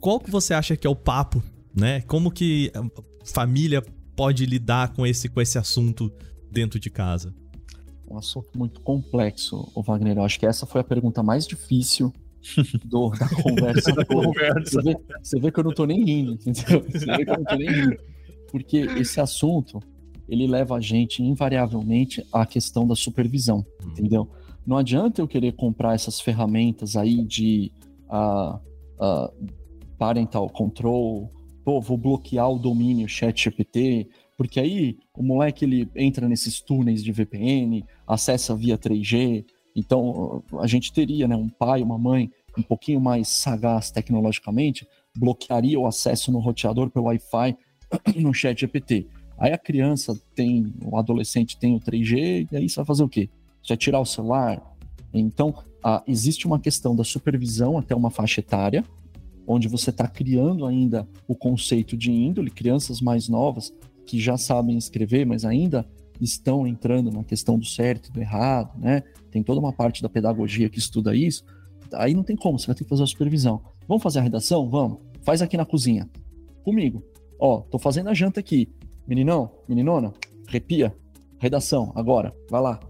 qual que você acha que é o papo né? Como que a família pode lidar com esse, com esse assunto dentro de casa? Um assunto muito complexo, o Wagner. Eu acho que essa foi a pergunta mais difícil do, da *laughs* conversa. Você, vê, você vê que eu não tô nem rindo, entendeu? Você vê que eu não tô nem rindo. Porque esse assunto, ele leva a gente invariavelmente à questão da supervisão, hum. entendeu? Não adianta eu querer comprar essas ferramentas aí de uh, uh, parental control, pô, vou bloquear o domínio ChatGPT, porque aí o moleque ele entra nesses túneis de VPN, acessa via 3G. Então a gente teria, né, um pai, uma mãe um pouquinho mais sagaz tecnologicamente, bloquearia o acesso no roteador pelo Wi-Fi *clears throat* no ChatGPT. Aí a criança tem, o adolescente tem o 3G, e aí você vai fazer o quê? Você vai tirar o celular? Então, ah, existe uma questão da supervisão até uma faixa etária, onde você está criando ainda o conceito de índole, crianças mais novas que já sabem escrever, mas ainda estão entrando na questão do certo e do errado, né? Tem toda uma parte da pedagogia que estuda isso. Aí não tem como, você vai ter que fazer a supervisão. Vamos fazer a redação? Vamos. Faz aqui na cozinha. Comigo. Ó, tô fazendo a janta aqui. Meninão, meninona, repia. Redação, agora. Vai lá.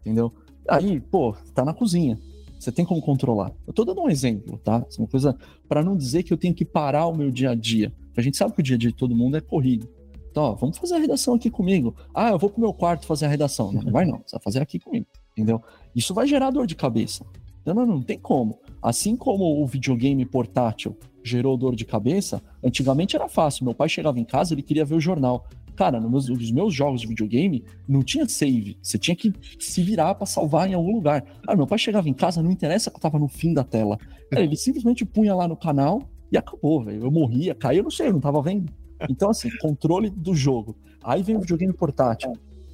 Entendeu? Aí, pô, tá na cozinha. Você tem como controlar. Eu tô dando um exemplo, tá? Isso é uma coisa para não dizer que eu tenho que parar o meu dia a dia. A gente sabe que o dia a dia de todo mundo é corrido. Então, ó, vamos fazer a redação aqui comigo. Ah, eu vou pro meu quarto fazer a redação. Não, não vai não. Você vai fazer aqui comigo. Entendeu? Isso vai gerar dor de cabeça. Não, não, não tem como. Assim como o videogame portátil gerou dor de cabeça, antigamente era fácil. Meu pai chegava em casa, ele queria ver o jornal. Cara, nos meus, nos meus jogos de videogame não tinha save. Você tinha que se virar para salvar em algum lugar. Cara, meu pai chegava em casa, não interessa que eu tava no fim da tela. Cara, ele simplesmente punha lá no canal e acabou, velho. Eu morria, caía, eu não sei, eu não tava vendo. Então, assim, controle do jogo. Aí vem o videogame portátil.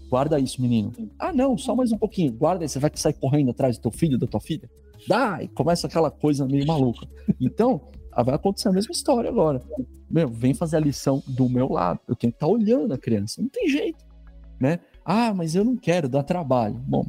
Guarda isso, menino. Ah, não, só mais um pouquinho. Guarda aí, você vai sair correndo atrás do teu filho, da tua filha? Dá! E começa aquela coisa meio maluca. Então, vai acontecer a mesma história agora. Meu, vem fazer a lição do meu lado. Eu tenho que estar tá olhando a criança. Não tem jeito, né? Ah, mas eu não quero, dá trabalho. Bom,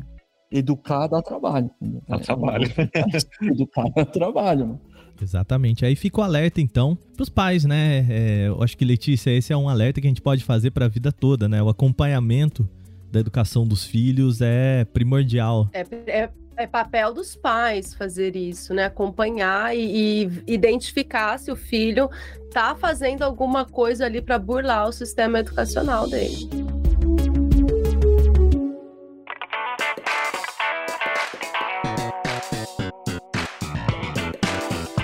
educar dá trabalho. Dá trabalho. *laughs* educar dá trabalho, né? Exatamente. Aí fica o alerta, então, para os pais, né? É, eu acho que, Letícia, esse é um alerta que a gente pode fazer para a vida toda, né? O acompanhamento da educação dos filhos é primordial. É, é, é papel dos pais fazer isso, né? Acompanhar e, e identificar se o filho está fazendo alguma coisa ali para burlar o sistema educacional dele.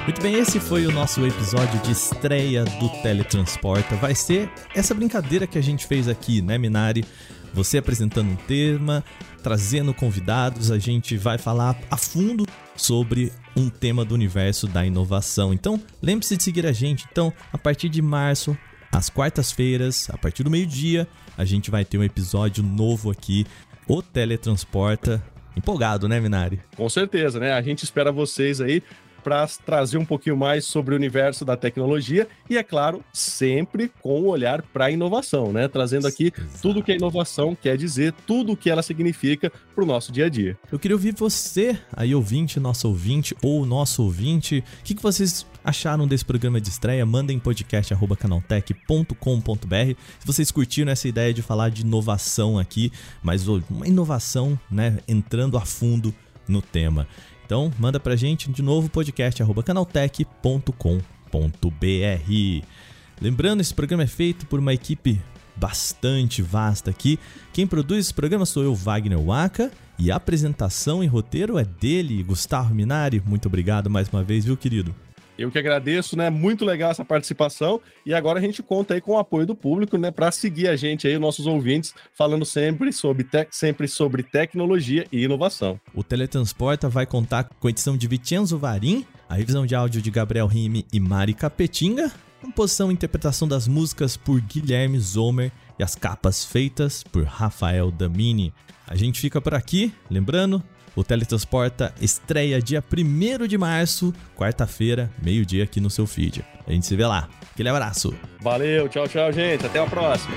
Muito bem, esse foi o nosso episódio de estreia do Teletransporta. Vai ser essa brincadeira que a gente fez aqui, né, Minari? Você apresentando um tema, trazendo convidados, a gente vai falar a fundo sobre um tema do universo da inovação. Então, lembre-se de seguir a gente. Então, a partir de março, às quartas-feiras, a partir do meio-dia, a gente vai ter um episódio novo aqui, o Teletransporta. Empolgado, né, Minari? Com certeza, né? A gente espera vocês aí para trazer um pouquinho mais sobre o universo da tecnologia e, é claro, sempre com o um olhar para a inovação, né? Trazendo aqui Exato. tudo que a inovação quer dizer, tudo o que ela significa para o nosso dia a dia. Eu queria ouvir você, aí ouvinte, nosso ouvinte ou nosso ouvinte, o que, que vocês acharam desse programa de estreia? Mandem podcast@canaltech.com.br. Se vocês curtiram essa ideia de falar de inovação aqui, mas uma inovação, né, entrando a fundo no tema. Então, manda pra gente de novo podcast canaltech.com.br. Lembrando, esse programa é feito por uma equipe bastante vasta aqui. Quem produz esse programa sou eu, Wagner Waka, e a apresentação e roteiro é dele, Gustavo Minari. Muito obrigado mais uma vez, viu, querido? Eu que agradeço, né? Muito legal essa participação. E agora a gente conta aí com o apoio do público, né? Para seguir a gente aí, nossos ouvintes, falando sempre sobre, sempre sobre tecnologia e inovação. O Teletransporta vai contar com a edição de Vicenzo Varim, a revisão de áudio de Gabriel Rime e Mari Capetinga, composição e interpretação das músicas por Guilherme Zomer e as capas feitas por Rafael Damini. A gente fica por aqui, lembrando, o Teletransporta estreia dia 1 de março, quarta-feira, meio-dia aqui no seu feed. A gente se vê lá. Aquele abraço. Valeu, tchau, tchau, gente. Até a próxima.